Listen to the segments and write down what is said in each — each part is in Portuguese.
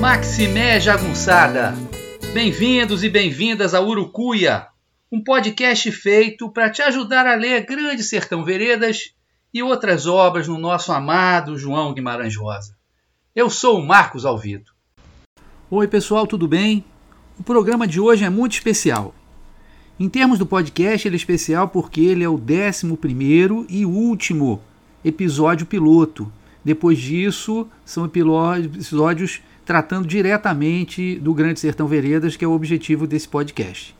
Maximé Jagunçada. Bem-vindos e bem-vindas a Urucuia, um podcast feito para te ajudar a ler Grande Sertão Veredas e outras obras no nosso amado João Guimarães Rosa. Eu sou o Marcos Alvito. Oi, pessoal, tudo bem? O programa de hoje é muito especial. Em termos do podcast, ele é especial porque ele é o 11 e último episódio piloto. Depois disso, são episódios tratando diretamente do Grande Sertão Veredas, que é o objetivo desse podcast.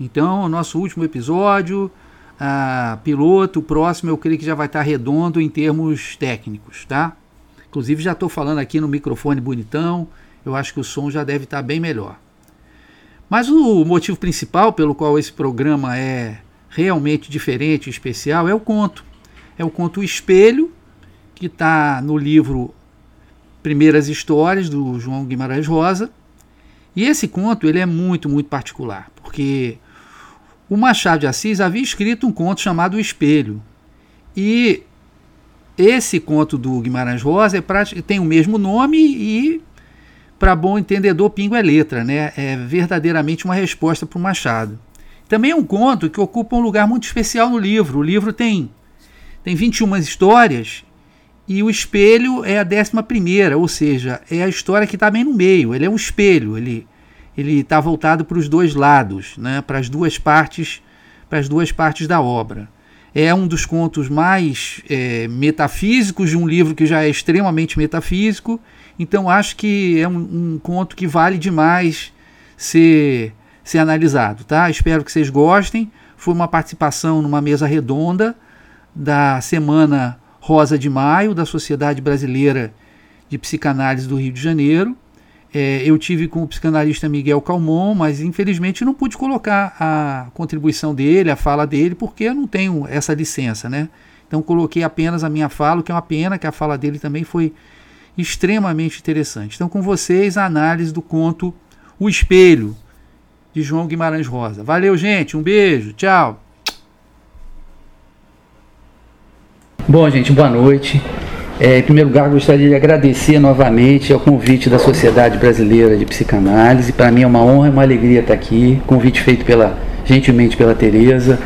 Então, o nosso último episódio, a piloto, o próximo eu creio que já vai estar redondo em termos técnicos, tá? Inclusive já estou falando aqui no microfone bonitão, eu acho que o som já deve estar bem melhor. Mas o motivo principal pelo qual esse programa é realmente diferente e especial é o conto. É o conto Espelho, que está no livro primeiras histórias do João Guimarães Rosa. E esse conto ele é muito, muito particular, porque o Machado de Assis havia escrito um conto chamado O Espelho. E esse conto do Guimarães Rosa é tem o mesmo nome e, para bom entendedor, pingo é letra, né? É verdadeiramente uma resposta para o Machado. Também é um conto que ocupa um lugar muito especial no livro. O livro tem, tem 21 histórias e o espelho é a décima primeira, ou seja, é a história que está bem no meio. Ele é um espelho, ele ele está voltado para os dois lados, né, para as duas partes, para as duas partes da obra. É um dos contos mais é, metafísicos de um livro que já é extremamente metafísico. Então acho que é um, um conto que vale demais ser ser analisado, tá? Espero que vocês gostem. Foi uma participação numa mesa redonda da semana Rosa de Maio, da Sociedade Brasileira de Psicanálise do Rio de Janeiro. É, eu tive com o psicanalista Miguel Calmon, mas infelizmente não pude colocar a contribuição dele, a fala dele, porque eu não tenho essa licença, né? Então coloquei apenas a minha fala, o que é uma pena que a fala dele também foi extremamente interessante. Então com vocês a análise do conto O Espelho de João Guimarães Rosa. Valeu, gente, um beijo, tchau. Bom, gente, boa noite. É, em primeiro lugar, gostaria de agradecer novamente ao convite da Sociedade Brasileira de Psicanálise. Para mim é uma honra e uma alegria estar aqui. Convite feito pela, gentilmente pela Tereza.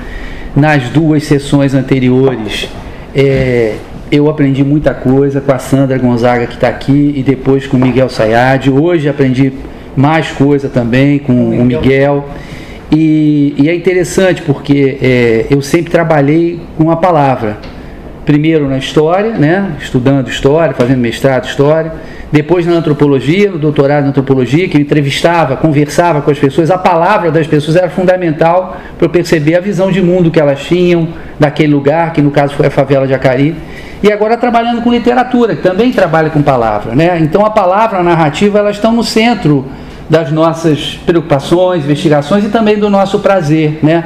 Nas duas sessões anteriores, é, eu aprendi muita coisa com a Sandra Gonzaga, que está aqui, e depois com o Miguel Sayad. Hoje aprendi mais coisa também com o Miguel. E, e é interessante porque é, eu sempre trabalhei com a palavra primeiro na história, né, estudando história, fazendo mestrado em história, depois na antropologia, no doutorado em antropologia, que eu entrevistava, conversava com as pessoas, a palavra das pessoas era fundamental para eu perceber a visão de mundo que elas tinham daquele lugar, que no caso foi a favela de Acari. E agora trabalhando com literatura, que também trabalha com palavra, né? Então a palavra, a narrativa, elas estão no centro das nossas preocupações, investigações e também do nosso prazer, né?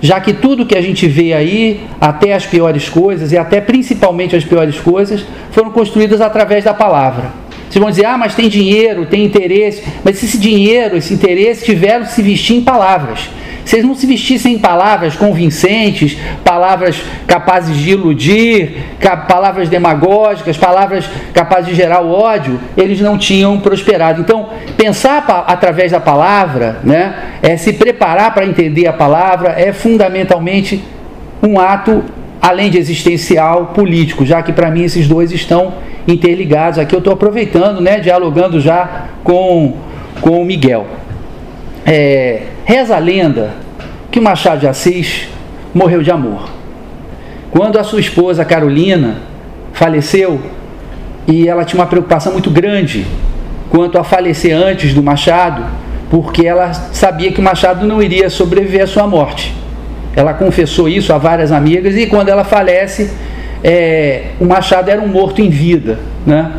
Já que tudo que a gente vê aí, até as piores coisas e até principalmente as piores coisas, foram construídas através da palavra. Vocês vão dizer, ah, mas tem dinheiro, tem interesse, mas se esse dinheiro, esse interesse tiveram se vestir em palavras. Se eles não se vestissem em palavras convincentes, palavras capazes de iludir, palavras demagógicas, palavras capazes de gerar o ódio, eles não tinham prosperado. Então, pensar através da palavra, né, é se preparar para entender a palavra, é fundamentalmente um ato, além de existencial, político, já que para mim esses dois estão interligados. Aqui eu estou aproveitando, né, dialogando já com, com o Miguel. É, reza a lenda que Machado de Assis morreu de amor. Quando a sua esposa Carolina faleceu, e ela tinha uma preocupação muito grande quanto a falecer antes do Machado, porque ela sabia que o Machado não iria sobreviver à sua morte. Ela confessou isso a várias amigas e quando ela falece, é, o Machado era um morto em vida. Né?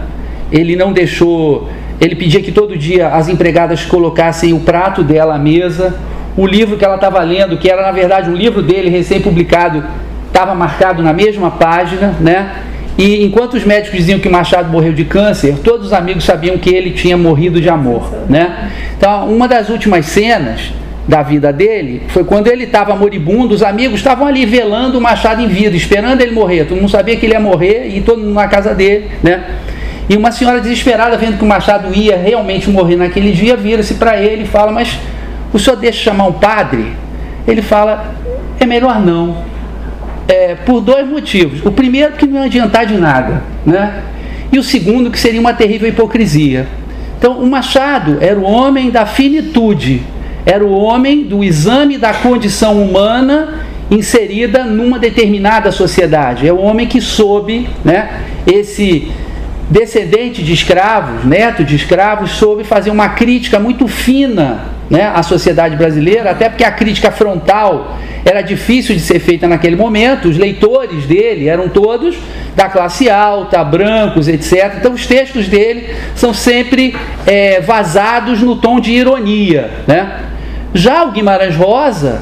Ele não deixou Ele pedia que todo dia as empregadas colocassem o prato dela à mesa, o livro que ela estava lendo, que era na verdade um livro dele recém-publicado, estava marcado na mesma página, né? E enquanto os médicos diziam que Machado morreu de câncer, todos os amigos sabiam que ele tinha morrido de amor, né? Então, uma das últimas cenas da vida dele foi quando ele estava moribundo, os amigos estavam ali velando o Machado em vida, esperando ele morrer. Todo mundo sabia que ele ia morrer e todo mundo na casa dele, né? E uma senhora desesperada, vendo que o Machado ia realmente morrer naquele dia, vira-se para ele e fala: Mas o senhor deixa chamar um padre? Ele fala: É melhor não. É, por dois motivos. O primeiro, que não ia adiantar de nada, né? E o segundo, que seria uma terrível hipocrisia. Então, o Machado era o homem da finitude, era o homem do exame da condição humana inserida numa determinada sociedade. É o homem que soube, né, esse descendente de escravos, neto de escravos, soube fazer uma crítica muito fina né, à sociedade brasileira, até porque a crítica frontal era difícil de ser feita naquele momento, os leitores dele eram todos da classe alta, brancos, etc. Então os textos dele são sempre é, vazados no tom de ironia. Né? Já o Guimarães Rosa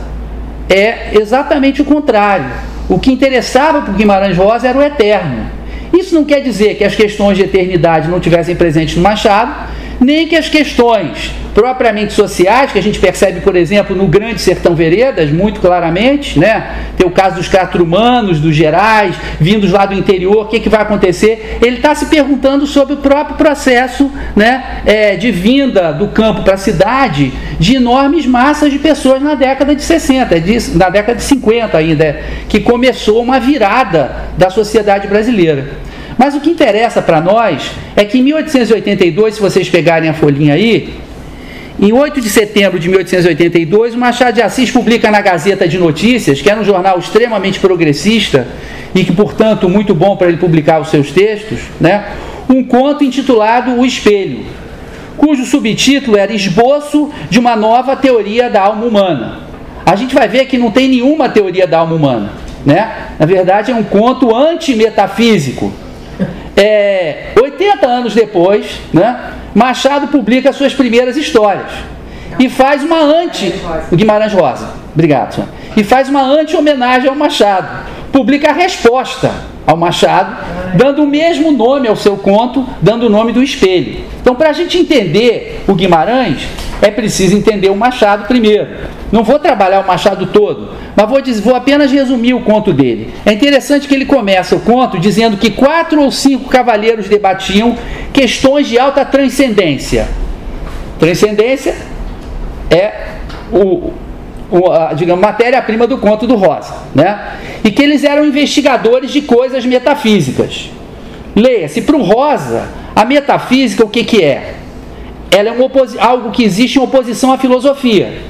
é exatamente o contrário. O que interessava para o Guimarães Rosa era o eterno. Isso não quer dizer que as questões de eternidade não tivessem presentes no Machado, nem que as questões propriamente sociais, que a gente percebe, por exemplo, no Grande Sertão Veredas, muito claramente, né? Tem o caso dos catrumanos, dos gerais, vindos lá do interior, o que, que vai acontecer? Ele está se perguntando sobre o próprio processo né, é, de vinda do campo para a cidade de enormes massas de pessoas na década de 60, de, na década de 50 ainda, que começou uma virada da sociedade brasileira. Mas o que interessa para nós é que em 1882, se vocês pegarem a folhinha aí, em 8 de setembro de 1882, o Machado de Assis publica na Gazeta de Notícias, que era um jornal extremamente progressista e que, portanto, muito bom para ele publicar os seus textos, né? um conto intitulado O Espelho, cujo subtítulo era Esboço de uma nova teoria da alma humana. A gente vai ver que não tem nenhuma teoria da alma humana. Né? Na verdade, é um conto antimetafísico. É, 80 anos depois, né, Machado publica suas primeiras histórias e faz uma anti. Guimarães Rosa, obrigado, senhor. E faz uma anti-homenagem ao Machado. Publica a resposta ao Machado, dando o mesmo nome ao seu conto, dando o nome do espelho. Então, para a gente entender o Guimarães, é preciso entender o Machado primeiro. Não vou trabalhar o Machado todo, mas vou, dizer, vou apenas resumir o conto dele. É interessante que ele começa o conto dizendo que quatro ou cinco cavaleiros debatiam questões de alta transcendência. Transcendência é o, digamos, matéria-prima do conto do Rosa, né? E que eles eram investigadores de coisas metafísicas. Leia-se para o Rosa, a metafísica o que, que é? Ela é um algo que existe em oposição à filosofia.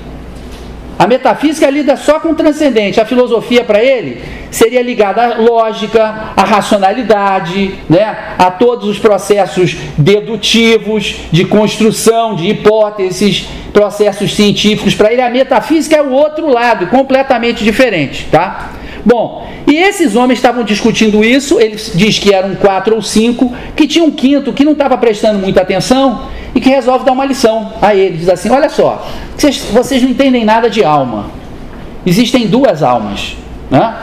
A metafísica lida só com o transcendente. A filosofia para ele seria ligada à lógica, à racionalidade, né? a todos os processos dedutivos, de construção de hipóteses, processos científicos. Para ele, a metafísica é o outro lado, completamente diferente. Tá? Bom, e esses homens estavam discutindo isso, ele diz que eram quatro ou cinco, que tinha um quinto que não estava prestando muita atenção e que resolve dar uma lição a ele. Diz assim: Olha só, vocês, vocês não entendem nada de alma. Existem duas almas. Né?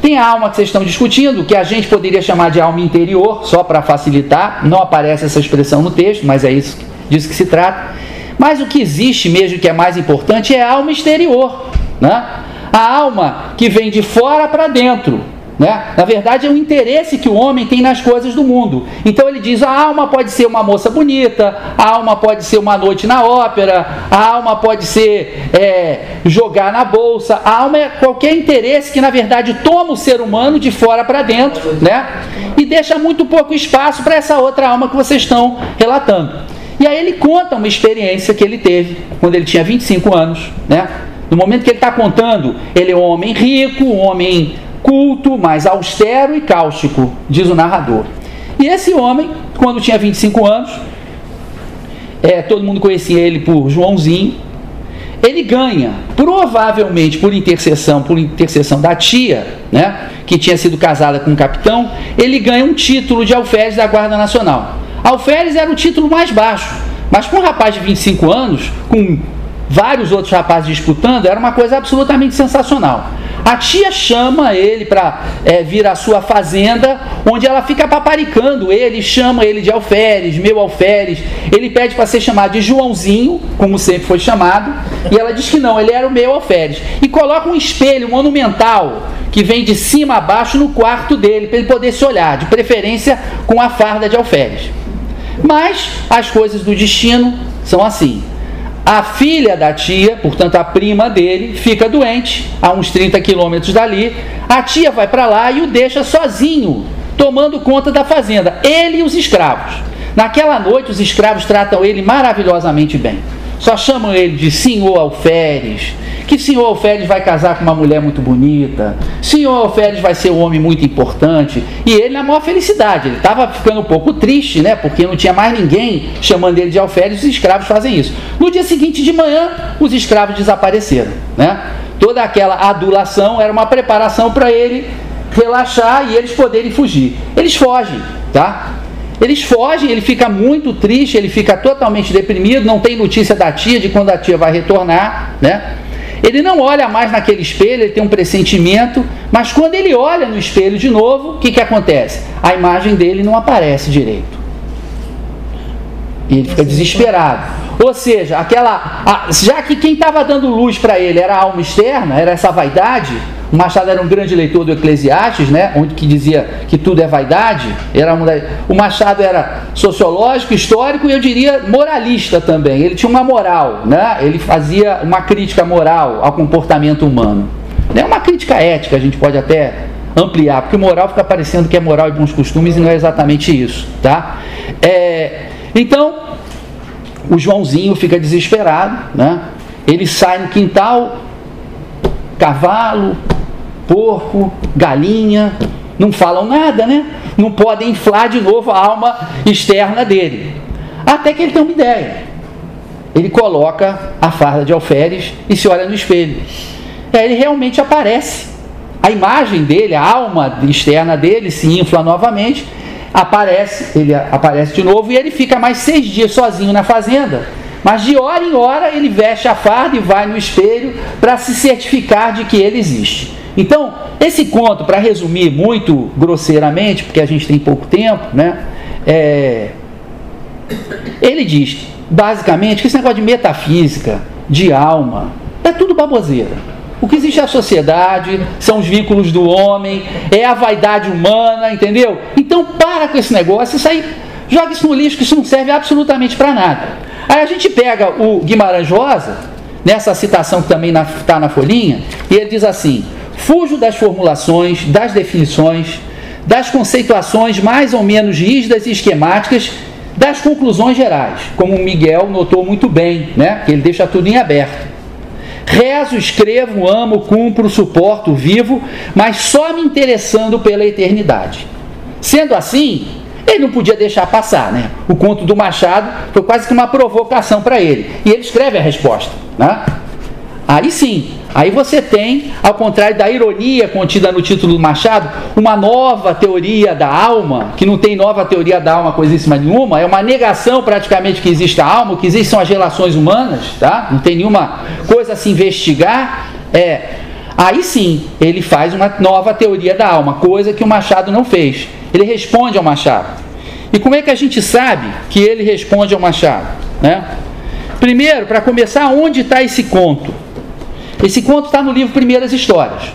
Tem a alma que vocês estão discutindo, que a gente poderia chamar de alma interior, só para facilitar, não aparece essa expressão no texto, mas é isso disso que se trata. Mas o que existe mesmo, que é mais importante, é a alma exterior. Né? A alma que vem de fora para dentro. Né? Na verdade, é o interesse que o homem tem nas coisas do mundo. Então ele diz: a alma pode ser uma moça bonita, a alma pode ser uma noite na ópera, a alma pode ser é, jogar na bolsa. A alma é qualquer interesse que, na verdade, toma o ser humano de fora para dentro né? e deixa muito pouco espaço para essa outra alma que vocês estão relatando. E aí ele conta uma experiência que ele teve quando ele tinha 25 anos. Né? No momento que ele está contando, ele é um homem rico, um homem culto, mais austero e cáustico, diz o narrador. E esse homem, quando tinha 25 anos, é, todo mundo conhecia ele por Joãozinho, ele ganha, provavelmente por intercessão, por intercessão da tia, né, que tinha sido casada com um capitão, ele ganha um título de alferes da Guarda Nacional. Alferes era o título mais baixo, mas para um rapaz de 25 anos, com vários outros rapazes disputando, era uma coisa absolutamente sensacional. A tia chama ele para é, vir à sua fazenda, onde ela fica paparicando ele, chama ele de alferes, meu alferes. Ele pede para ser chamado de Joãozinho, como sempre foi chamado, e ela diz que não, ele era o meu alferes. E coloca um espelho monumental que vem de cima a baixo no quarto dele, para ele poder se olhar, de preferência com a farda de alferes. Mas as coisas do destino são assim. A filha da tia, portanto a prima dele, fica doente, a uns 30 quilômetros dali. A tia vai para lá e o deixa sozinho, tomando conta da fazenda, ele e os escravos. Naquela noite, os escravos tratam ele maravilhosamente bem. Só chamam ele de senhor alferes, que senhor alferes vai casar com uma mulher muito bonita, senhor alferes vai ser um homem muito importante, e ele na maior felicidade, ele estava ficando um pouco triste, né, porque não tinha mais ninguém chamando ele de alferes, os escravos fazem isso. No dia seguinte de manhã, os escravos desapareceram, né? Toda aquela adulação era uma preparação para ele relaxar e eles poderem fugir. Eles fogem, tá? Eles fogem, ele fica muito triste, ele fica totalmente deprimido, não tem notícia da tia de quando a tia vai retornar, né? Ele não olha mais naquele espelho, ele tem um pressentimento, mas quando ele olha no espelho de novo, o que, que acontece? A imagem dele não aparece direito. E ele fica desesperado. Ou seja, aquela, a, já que quem estava dando luz para ele era a alma externa, era essa vaidade, o Machado era um grande leitor do Eclesiastes, né, onde que dizia que tudo é vaidade. Era o Machado era sociológico, histórico e eu diria moralista também. Ele tinha uma moral, né? ele fazia uma crítica moral ao comportamento humano. É uma crítica ética, a gente pode até ampliar, porque moral fica parecendo que é moral e bons costumes e não é exatamente isso. Tá? É, então, o Joãozinho fica desesperado, né? ele sai no quintal, cavalo, porco, galinha, não falam nada, né? Não podem inflar de novo a alma externa dele. Até que ele tem uma ideia. Ele coloca a farda de alferes e se olha no espelho. Aí ele realmente aparece. A imagem dele, a alma externa dele se infla novamente, aparece, ele aparece de novo e ele fica mais seis dias sozinho na fazenda. Mas de hora em hora ele veste a farda e vai no espelho para se certificar de que ele existe. Então, esse conto, para resumir muito grosseiramente, porque a gente tem pouco tempo, né? É, ele diz, basicamente, que esse negócio de metafísica, de alma, é tudo baboseira. O que existe é a sociedade, são os vínculos do homem, é a vaidade humana, entendeu? Então para com esse negócio, isso aí, joga isso no lixo, que isso não serve absolutamente para nada. Aí a gente pega o Guimarães Rosa, nessa citação que também está na, folhinha, e ele diz assim: Fujo das formulações, das definições, das conceituações mais ou menos rígidas e esquemáticas, das conclusões gerais, como o Miguel notou muito bem, né? que ele deixa tudo em aberto. Rezo, escrevo, amo, cumpro, suporto, vivo, mas só me interessando pela eternidade. Sendo assim, ele não podia deixar passar, né? O conto do Machado foi quase que uma provocação para ele. E ele escreve a resposta, né? Aí sim, aí você tem, ao contrário da ironia contida no título do Machado, uma nova teoria da alma, que não tem nova teoria da alma coisíssima nenhuma, é uma negação praticamente que existe a alma, que existem as relações humanas, tá? Não tem nenhuma coisa a se investigar. É, aí sim, ele faz uma nova teoria da alma, coisa que o Machado não fez. Ele responde ao Machado. E como é que a gente sabe que ele responde ao Machado? Né? Primeiro, para começar, onde está esse conto? Esse conto está no livro Primeiras Histórias.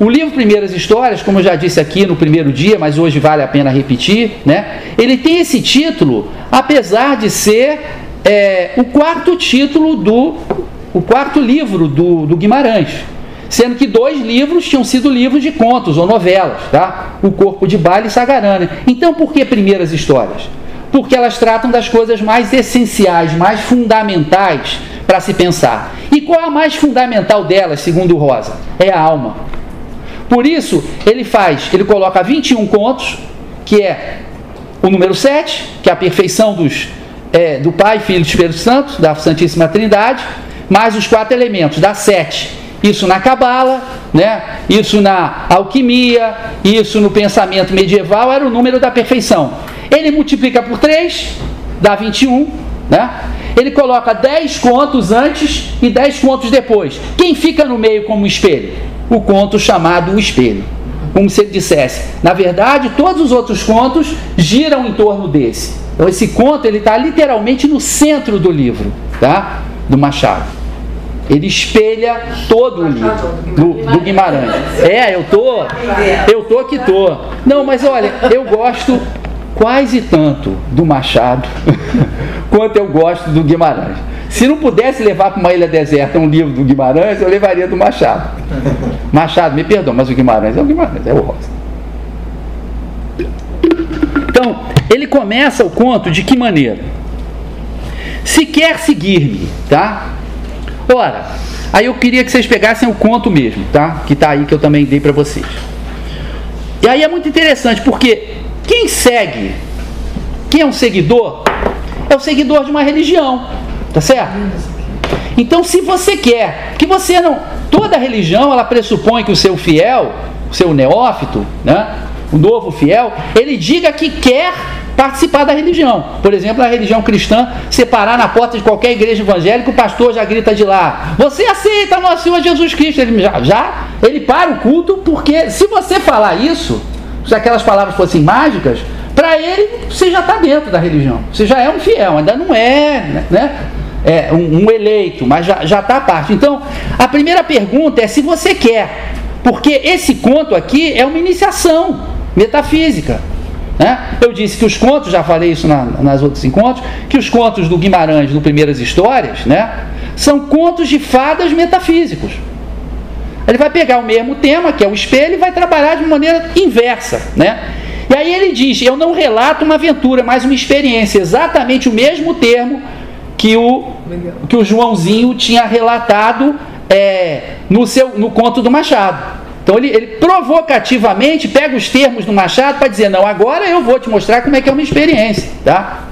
O livro Primeiras Histórias, como eu já disse aqui no primeiro dia, mas hoje vale a pena repetir, né? ele tem esse título, apesar de ser é, o quarto título do o quarto livro do, do Guimarães, sendo que dois livros tinham sido livros de contos ou novelas, tá? O Corpo de Baile e Sagarana. Então, por que Primeiras Histórias? Porque elas tratam das coisas mais essenciais, mais fundamentais para se pensar. E qual a mais fundamental delas, segundo Rosa? É a alma. Por isso, ele faz, ele coloca 21 contos, que é o número 7, que é a perfeição dos, é, do Pai, Filho e Espírito Santo, da Santíssima Trindade, mais os quatro elementos, dá 7. Isso na Cabala, né? Isso na alquimia, isso no pensamento medieval era o número da perfeição. Ele multiplica por 3, dá 21, né? Ele coloca 10 contos antes e 10 contos depois. Quem fica no meio como espelho? O conto chamado o espelho. Como se ele dissesse, na verdade, todos os outros contos giram em torno desse. Então esse conto ele está literalmente no centro do livro, tá? Do Machado. Ele espelha todo o livro do, do Guimarães. É, eu tô, eu tô que tô. Não, mas olha, eu gosto quase tanto do Machado quanto eu gosto do Guimarães. Se não pudesse levar para uma ilha deserta um livro do Guimarães, eu levaria do Machado. Machado, me perdoa, mas o Guimarães é o Guimarães, é o Rosa. Então, ele começa o conto de que maneira? Se quer seguir-me, tá? Ora, aí eu queria que vocês pegassem o conto mesmo, tá? Que está aí que eu também dei para vocês. E aí é muito interessante porque quem segue, quem é um seguidor, é o seguidor de uma religião, tá certo? Então, se você quer que você não, toda religião ela pressupõe que o seu fiel, o seu neófito, né, o novo fiel, ele diga que quer participar da religião. Por exemplo, a religião cristã, separar na porta de qualquer igreja evangélica, o pastor já grita de lá: Você aceita nosso Senhor Jesus Cristo? Ele já, já ele para o culto, porque se você falar isso, se aquelas palavras fossem mágicas, para ele você já está dentro da religião. Você já é um fiel, ainda não é, né? É um, um eleito, mas já está à parte. Então, a primeira pergunta é se você quer, porque esse conto aqui é uma iniciação metafísica. Né? Eu disse que os contos, já falei isso na, nas outros encontros, que os contos do Guimarães, do Primeiras Histórias, né, são contos de fadas metafísicos. Ele vai pegar o mesmo tema, que é o espelho, e vai trabalhar de maneira inversa, né? E aí ele diz: Eu não relato uma aventura, mas uma experiência. Exatamente o mesmo termo que o, que o Joãozinho tinha relatado é, no, seu, no conto do Machado. Então ele, ele, provocativamente pega os termos do Machado para dizer: Não, agora eu vou te mostrar como é que é uma experiência. Tá?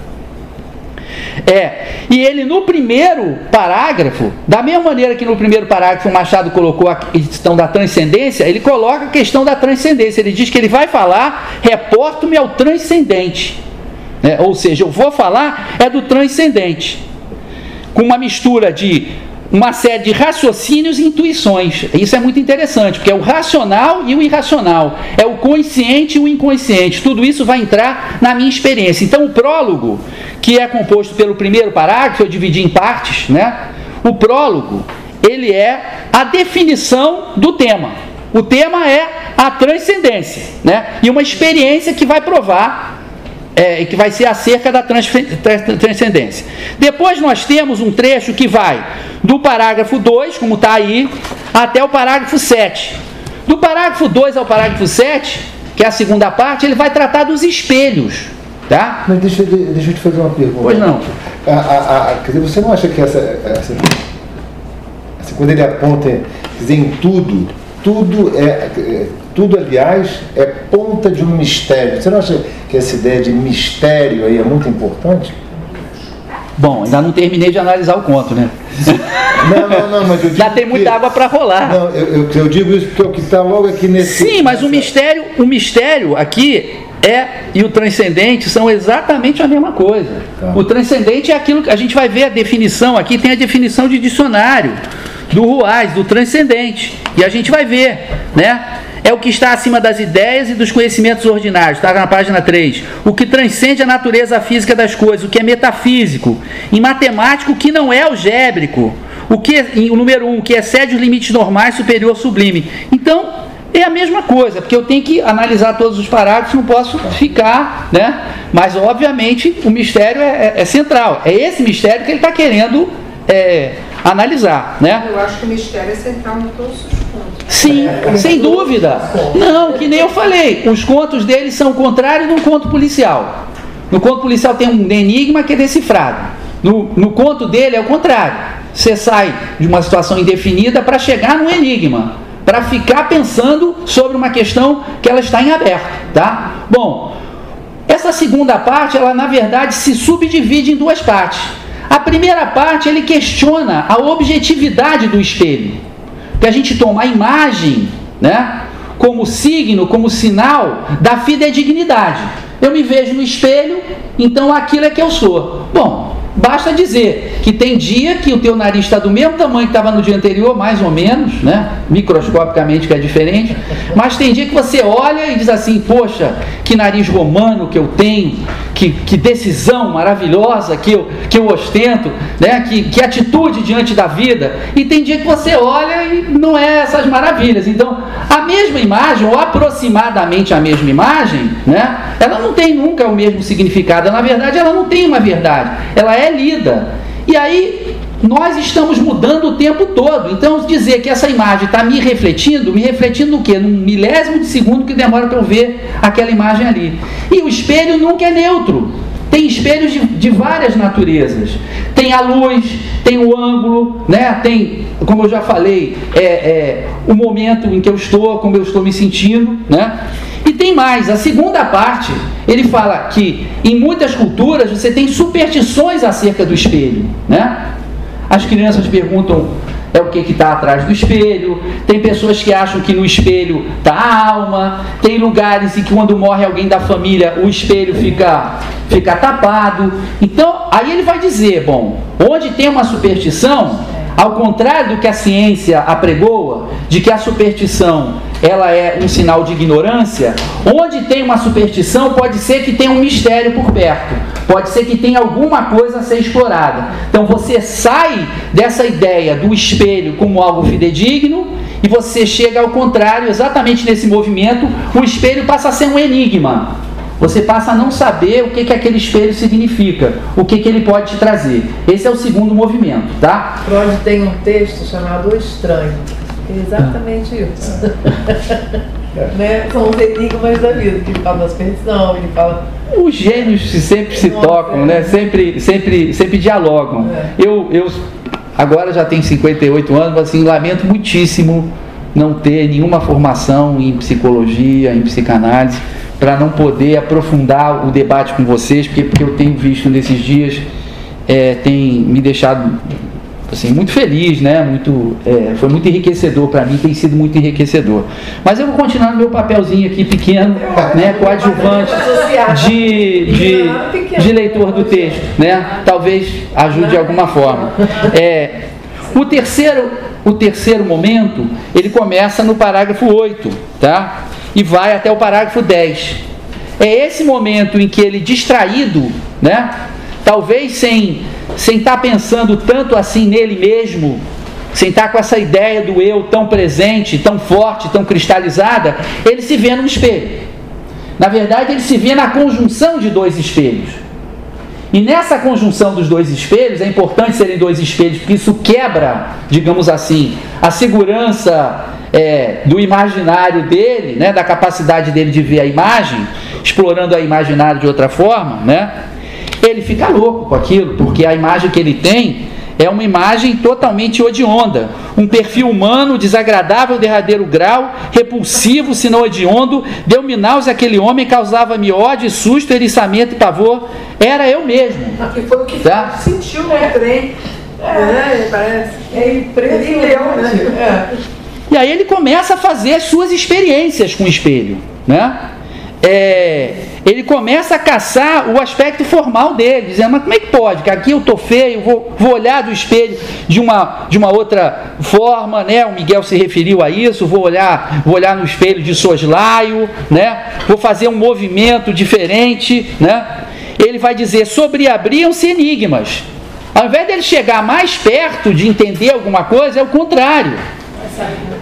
É, e ele no primeiro parágrafo, da mesma maneira que no primeiro parágrafo o Machado colocou a questão da transcendência, ele coloca a questão da transcendência. Ele diz que ele vai falar, reporto-me ao transcendente. Né? Ou seja, eu vou falar é do transcendente. Com uma mistura de uma série de raciocínios e intuições. Isso é muito interessante, porque é o racional e o irracional, é o consciente e o inconsciente. Tudo isso vai entrar na minha experiência. Então, o prólogo, que é composto pelo primeiro parágrafo, eu dividi em partes, né? O prólogo, ele é a definição do tema. O tema é a transcendência, né? E uma experiência que vai provar é, que vai ser acerca da transcendência. Depois nós temos um trecho que vai do parágrafo 2, como está aí, até o parágrafo 7. Do parágrafo 2 ao parágrafo 7, que é a segunda parte, ele vai tratar dos espelhos. Tá? Mas deixa, deixa eu te fazer uma pergunta. Pois não. A, a, a, quer dizer, você não acha que essa, essa, essa quando ele aponta dizer, em tudo, tudo é, é tudo, aliás, é ponta de um mistério. Você não acha que essa ideia de mistério aí é muito importante? Bom, ainda não terminei de analisar o conto, né? Não, não, não, mas eu digo Já tem muita que, água para rolar. Não, eu, eu, eu, digo isso porque o que está logo aqui nesse. Sim, mas o mistério, o mistério aqui é e o transcendente são exatamente a mesma coisa. Tá. O transcendente é aquilo que a gente vai ver a definição aqui, tem a definição de dicionário do Ruais, do transcendente. E a gente vai ver, né? É o que está acima das ideias e dos conhecimentos ordinários, está na página 3. O que transcende a natureza física das coisas, o que é metafísico. Em matemático, o que não é algébrico. O que é, o número 1, um, que excede os limites normais, superior, sublime. Então, é a mesma coisa, porque eu tenho que analisar todos os parágrafos, não posso ficar, né? Mas, obviamente, o mistério é, é, é central. É esse mistério que ele está querendo é, analisar, né? Eu acho que o mistério é central em todos os. Sim, sem dúvida. Não, que nem eu falei, os contos dele são o contrário de um conto policial. No conto policial tem um enigma que é decifrado. No, no conto dele é o contrário. Você sai de uma situação indefinida para chegar num enigma, para ficar pensando sobre uma questão que ela está em aberto, tá? Bom, essa segunda parte, ela na verdade se subdivide em duas partes. A primeira parte ele questiona a objetividade do espelho. Que a gente toma a imagem, né, como signo, como sinal da fidedignidade. Eu me vejo no espelho, então aquilo é que eu sou. Bom, Basta dizer que tem dia que o teu nariz está do mesmo tamanho que estava no dia anterior, mais ou menos, né? microscopicamente que é diferente, mas tem dia que você olha e diz assim, poxa, que nariz romano que eu tenho, que, que decisão maravilhosa que eu, que eu ostento, né? que, que atitude diante da vida. E tem dia que você olha e não é essas maravilhas. Então, a mesma imagem, ou aproximadamente a mesma imagem, né? ela não tem nunca o mesmo significado. Na verdade, ela não tem uma verdade. Ela é lida. E aí nós estamos mudando o tempo todo. Então, dizer que essa imagem está me refletindo, me refletindo no quê? Num milésimo de segundo que demora para eu ver aquela imagem ali. E o espelho nunca é neutro. Tem espelhos de, de, várias naturezas. Tem a luz, tem o ângulo, né? tem, como eu já falei, é, é, o momento em que eu estou, como eu estou me sentindo. Né? E tem mais, a segunda parte, ele fala que em muitas culturas você tem superstições acerca do espelho. Né? As crianças perguntam é o que está atrás do espelho. Tem pessoas que acham que no espelho está a alma. Tem lugares em que quando morre alguém da família o espelho fica, fica tapado. Então, aí ele vai dizer, bom, onde tem uma superstição, ao contrário do que a ciência apregoa, de que a superstição ela é um sinal de ignorância, onde tem uma superstição pode ser que tenha um mistério por perto, pode ser que tenha alguma coisa a ser explorada. Então você sai dessa ideia do espelho como algo fidedigno e você chega ao contrário, exatamente nesse movimento, o espelho passa a ser um enigma. Você passa a não saber o que, que aquele espelho significa, o que, que ele pode te trazer. Esse é o segundo movimento, tá? Freud tem um texto chamado O Estranho. É exatamente isso. né? São os enigmas da vida, que ele fala da superstição, ele fala. Os gênios sempre se Nossa, tocam, é. né? Sempre, sempre, sempre dialogam. É. Eu, eu agora já tenho 58 anos, mas assim, lamento muitíssimo não ter nenhuma formação em psicologia, em psicanálise para não poder aprofundar o debate com vocês, porque, porque eu tenho visto nesses dias, é, tem me deixado assim, muito feliz, né? muito, é, foi muito enriquecedor para mim, tem sido muito enriquecedor. Mas eu vou continuar no meu papelzinho aqui pequeno, né? coadjuvante de, de, de leitor do texto. Né? Talvez ajude de alguma forma. É, o terceiro, o terceiro momento, ele começa no parágrafo 8, tá? E vai até o parágrafo 10. É esse momento em que ele, distraído, né, talvez sem sem estar tá pensando tanto assim nele mesmo, sem estar tá com essa ideia do eu tão presente, tão forte, tão cristalizada, ele se vê no espelho. Na verdade, ele se vê na conjunção de dois espelhos. E nessa conjunção dos dois espelhos, é importante serem dois espelhos, porque isso quebra, digamos assim, a segurança é, do imaginário dele, né, da capacidade dele de ver a imagem, explorando a imaginário de outra forma, né, ele fica louco com aquilo, porque a imagem que ele tem é uma imagem totalmente odionda, um perfil humano desagradável, derradeiro grau, repulsivo, se não odiondo, deu-me náusea aquele homem, causava-me ódio, susto, eriçamento e pavor, era eu mesmo. Aqui foi o que tá? sentiu no trem. É, é, parece. É impressionante. É. E aí ele começa a fazer as suas experiências com o espelho, né? É, ele começa a caçar o aspecto formal dele, dizendo, mas como é que pode? Que aqui eu tô feio, vou, vou olhar do espelho de uma, de uma outra forma, né? O Miguel se referiu a isso, vou olhar, vou olhar no espelho de soslaio, né? Vou fazer um movimento diferente, né? Ele vai dizer, sobreabriam-se enigmas. Ao invés dele chegar mais perto de entender alguma coisa, é o contrário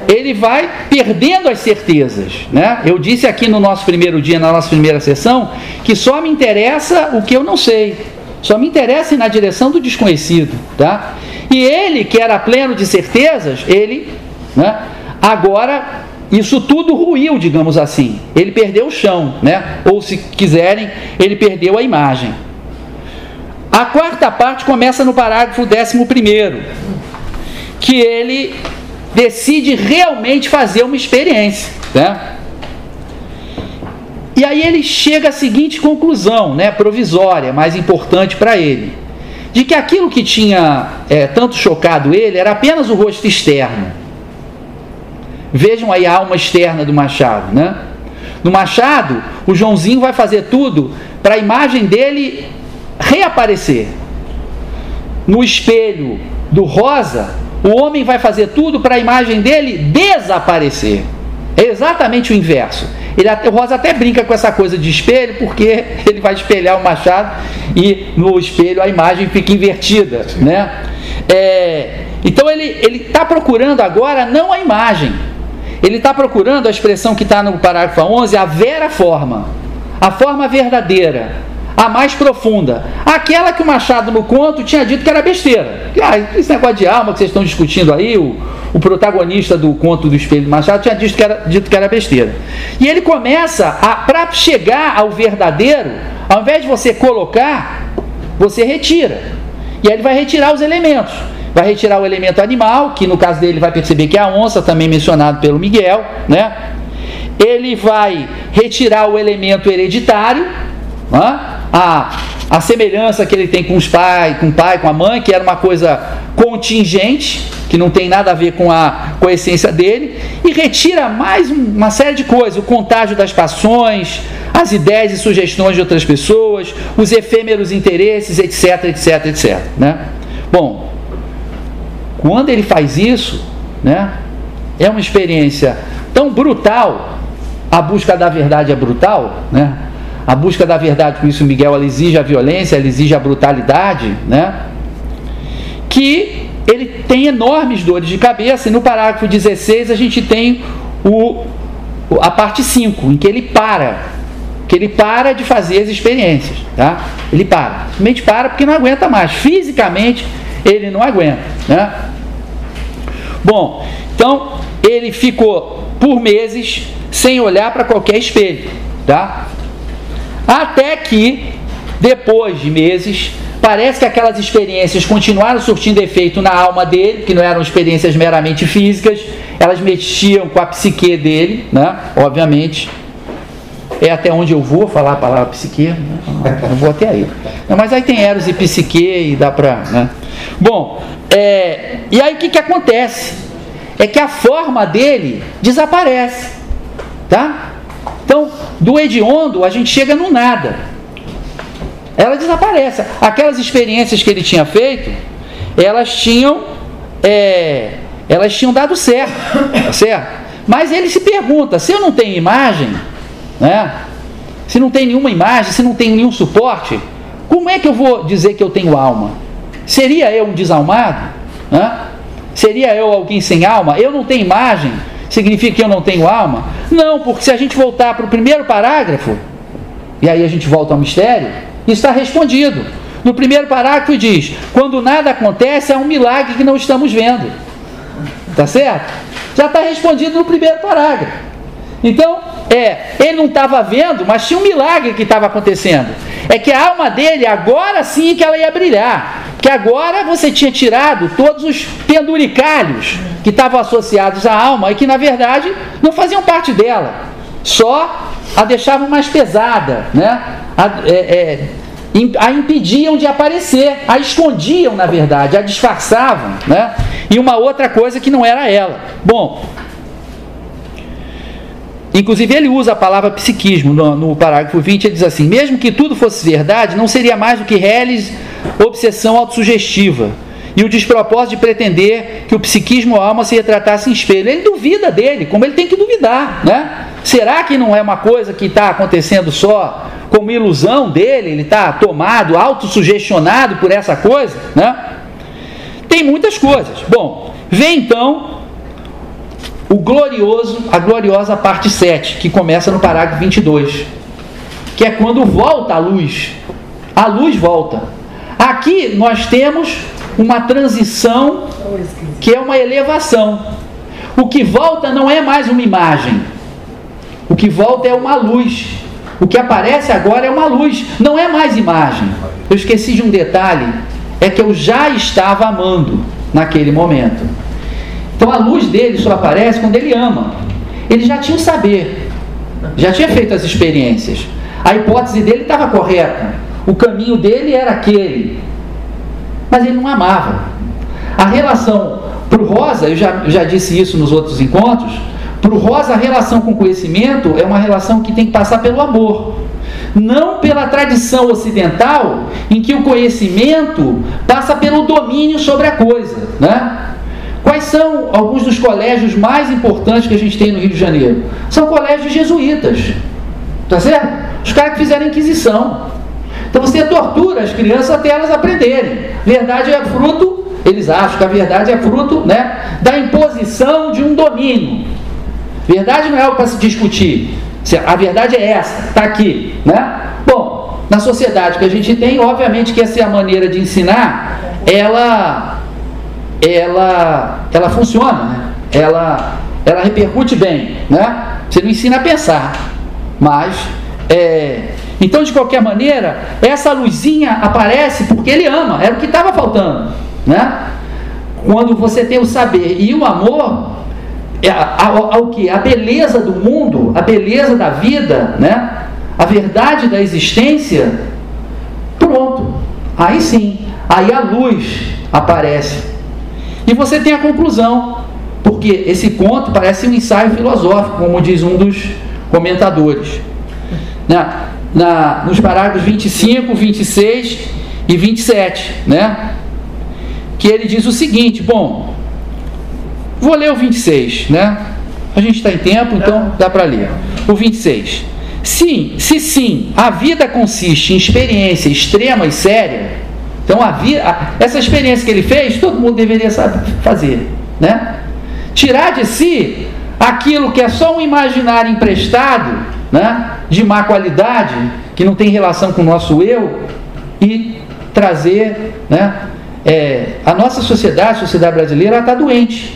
ele vai perdendo as certezas. Né? Eu disse aqui no nosso primeiro dia, na nossa primeira sessão, que só me interessa o que eu não sei. Só me interessa ir na direção do desconhecido. Tá? E ele, que era pleno de certezas, ele né, agora isso tudo ruiu, digamos assim. Ele perdeu o chão, né? Ou se quiserem, ele perdeu a imagem. A quarta parte começa no parágrafo 11, que ele decide realmente fazer uma experiência. Né? E aí ele chega à seguinte conclusão, né, provisória, mais importante para ele, de que aquilo que tinha é, tanto chocado ele era apenas o rosto externo. Vejam aí a alma externa do Machado, né? No Machado, o Joãozinho vai fazer tudo para a imagem dele reaparecer. No espelho do Rosa, o homem vai fazer tudo para a imagem dele desaparecer. É exatamente o inverso. Ele, o Rosa até brinca com essa coisa de espelho, porque ele vai espelhar o machado e no espelho a imagem fica invertida. Né? É, então ele está procurando agora não a imagem, ele está procurando a expressão que está no parágrafo 11, a vera forma, a forma verdadeira, a mais profunda, aquela que o Machado no conto tinha dito que era besteira. Ah, esse negócio de alma que vocês estão discutindo aí, o, o protagonista do conto do Espelho do Machado tinha dito que era, dito que era besteira. E ele começa a, para chegar ao verdadeiro, ao invés de você colocar, você retira. E aí ele vai retirar os elementos vai retirar o elemento animal, que no caso dele vai perceber que é a onça, também mencionado pelo Miguel, né? Ele vai retirar o elemento hereditário? A, a semelhança que ele tem com os pais, com o pai, com a mãe, que era uma coisa contingente, que não tem nada a ver com a, com a essência dele, e retira mais uma série de coisas, o contágio das passões, as ideias e sugestões de outras pessoas, os efêmeros interesses, etc, etc, etc. Né? Bom, quando ele faz isso, né, é uma experiência tão brutal, a busca da verdade é brutal, né? A busca da verdade, por isso Miguel ela exige a violência, ela exige a brutalidade, né? Que ele tem enormes dores de cabeça, e no parágrafo 16 a gente tem o, a parte 5, em que ele para, que ele para de fazer as experiências, tá? Ele para, simplesmente para porque não aguenta mais, fisicamente ele não aguenta, né? Bom, então ele ficou por meses sem olhar para qualquer espelho, tá? Até que depois de meses parece que aquelas experiências continuaram surtindo efeito na alma dele, que não eram experiências meramente físicas, elas mexiam com a psique dele, né? Obviamente. É até onde eu vou falar a palavra psique, né? não vou até aí. Mas aí tem Eros e psique e dá para. Né? Bom, é, e aí o que, que acontece? É que a forma dele desaparece. Tá? Então, do hediondo a gente chega no nada. Ela desaparece. Aquelas experiências que ele tinha feito, elas tinham, é, elas tinham dado certo, tá certo? Mas ele se pergunta: se eu não tenho imagem, né? Se não tem nenhuma imagem, se não tem nenhum suporte, como é que eu vou dizer que eu tenho alma? Seria eu um desalmado? Né? Seria eu alguém sem alma? Eu não tenho imagem? Significa que eu não tenho alma? Não, porque se a gente voltar para o primeiro parágrafo, e aí a gente volta ao mistério, está respondido. No primeiro parágrafo diz: quando nada acontece, é um milagre que não estamos vendo. Tá certo? Já está respondido no primeiro parágrafo. Então, é, ele não estava vendo, mas tinha um milagre que estava acontecendo. É que a alma dele, agora sim que ela ia brilhar. Que agora você tinha tirado todos os penduricalhos que estavam associados à alma e que na verdade não faziam parte dela. Só a deixavam mais pesada, né? A, é, é, a impediam de aparecer, a escondiam na verdade, a disfarçavam, né? E uma outra coisa que não era ela. Bom, Inclusive, ele usa a palavra psiquismo no, no, parágrafo 20. Ele diz assim: mesmo que tudo fosse verdade, não seria mais do que reles obsessão autossugestiva e o despropósito de pretender que o psiquismo alma se retratasse em espelho. Ele duvida dele, como ele tem que duvidar, né? Será que não é uma coisa que está acontecendo só como ilusão dele? Ele está tomado, autossugestionado por essa coisa, né? Tem muitas coisas. Bom, vem então o glorioso, a gloriosa parte 7, que começa no parágrafo 22, que é quando volta a luz. A luz volta. Aqui nós temos uma transição que é uma elevação. O que volta não é mais uma imagem. O que volta é uma luz. O que aparece agora é uma luz, não é mais imagem. Eu esqueci de um detalhe, é que eu já estava amando naquele momento. Então a luz dele só aparece quando ele ama. Ele já tinha o saber, já tinha feito as experiências. A hipótese dele estava correta. O caminho dele era aquele. Mas ele não amava. A relação para o Rosa, eu já, já disse isso nos outros encontros, Para o Rosa, a relação com conhecimento é uma relação que tem que passar pelo amor. Não pela tradição ocidental, em que o conhecimento passa pelo domínio sobre a coisa. Né? Quais são alguns dos colégios mais importantes que a gente tem no Rio de Janeiro? São colégios jesuítas. Tá certo? Os caras que fizeram Inquisição. Então você tortura as crianças até elas aprenderem. Verdade é fruto, eles acham que a verdade é fruto né, da imposição de um domínio. Verdade não é algo para se discutir. A verdade é essa, está aqui. Né? Bom, na sociedade que a gente tem, obviamente que essa é a maneira de ensinar, ela, ela, ela funciona, né? ela, ela repercute bem. Né? Você não ensina a pensar, mas é, então, de qualquer maneira, essa luzinha aparece porque ele ama, era o que estava faltando. Né? Quando você tem o saber e o amor, é, ao que? A beleza do mundo, a beleza da vida, né? a verdade da existência, pronto. Aí sim, aí a luz aparece. E você tem a conclusão, porque esse conto parece um ensaio filosófico, como diz um dos comentadores. Né? Na, nos parágrafos 25, 26 e 27, né? Que ele diz o seguinte: bom, vou ler o 26, né? A gente está em tempo, então dá para ler. O 26. Sim, se sim, a vida consiste em experiência extrema e séria, então a vida, essa experiência que ele fez, todo mundo deveria saber fazer, né? Tirar de si aquilo que é só um imaginário emprestado, né? de má qualidade, que não tem relação com o nosso eu, e trazer. Né, é, a nossa sociedade, a sociedade brasileira, está doente.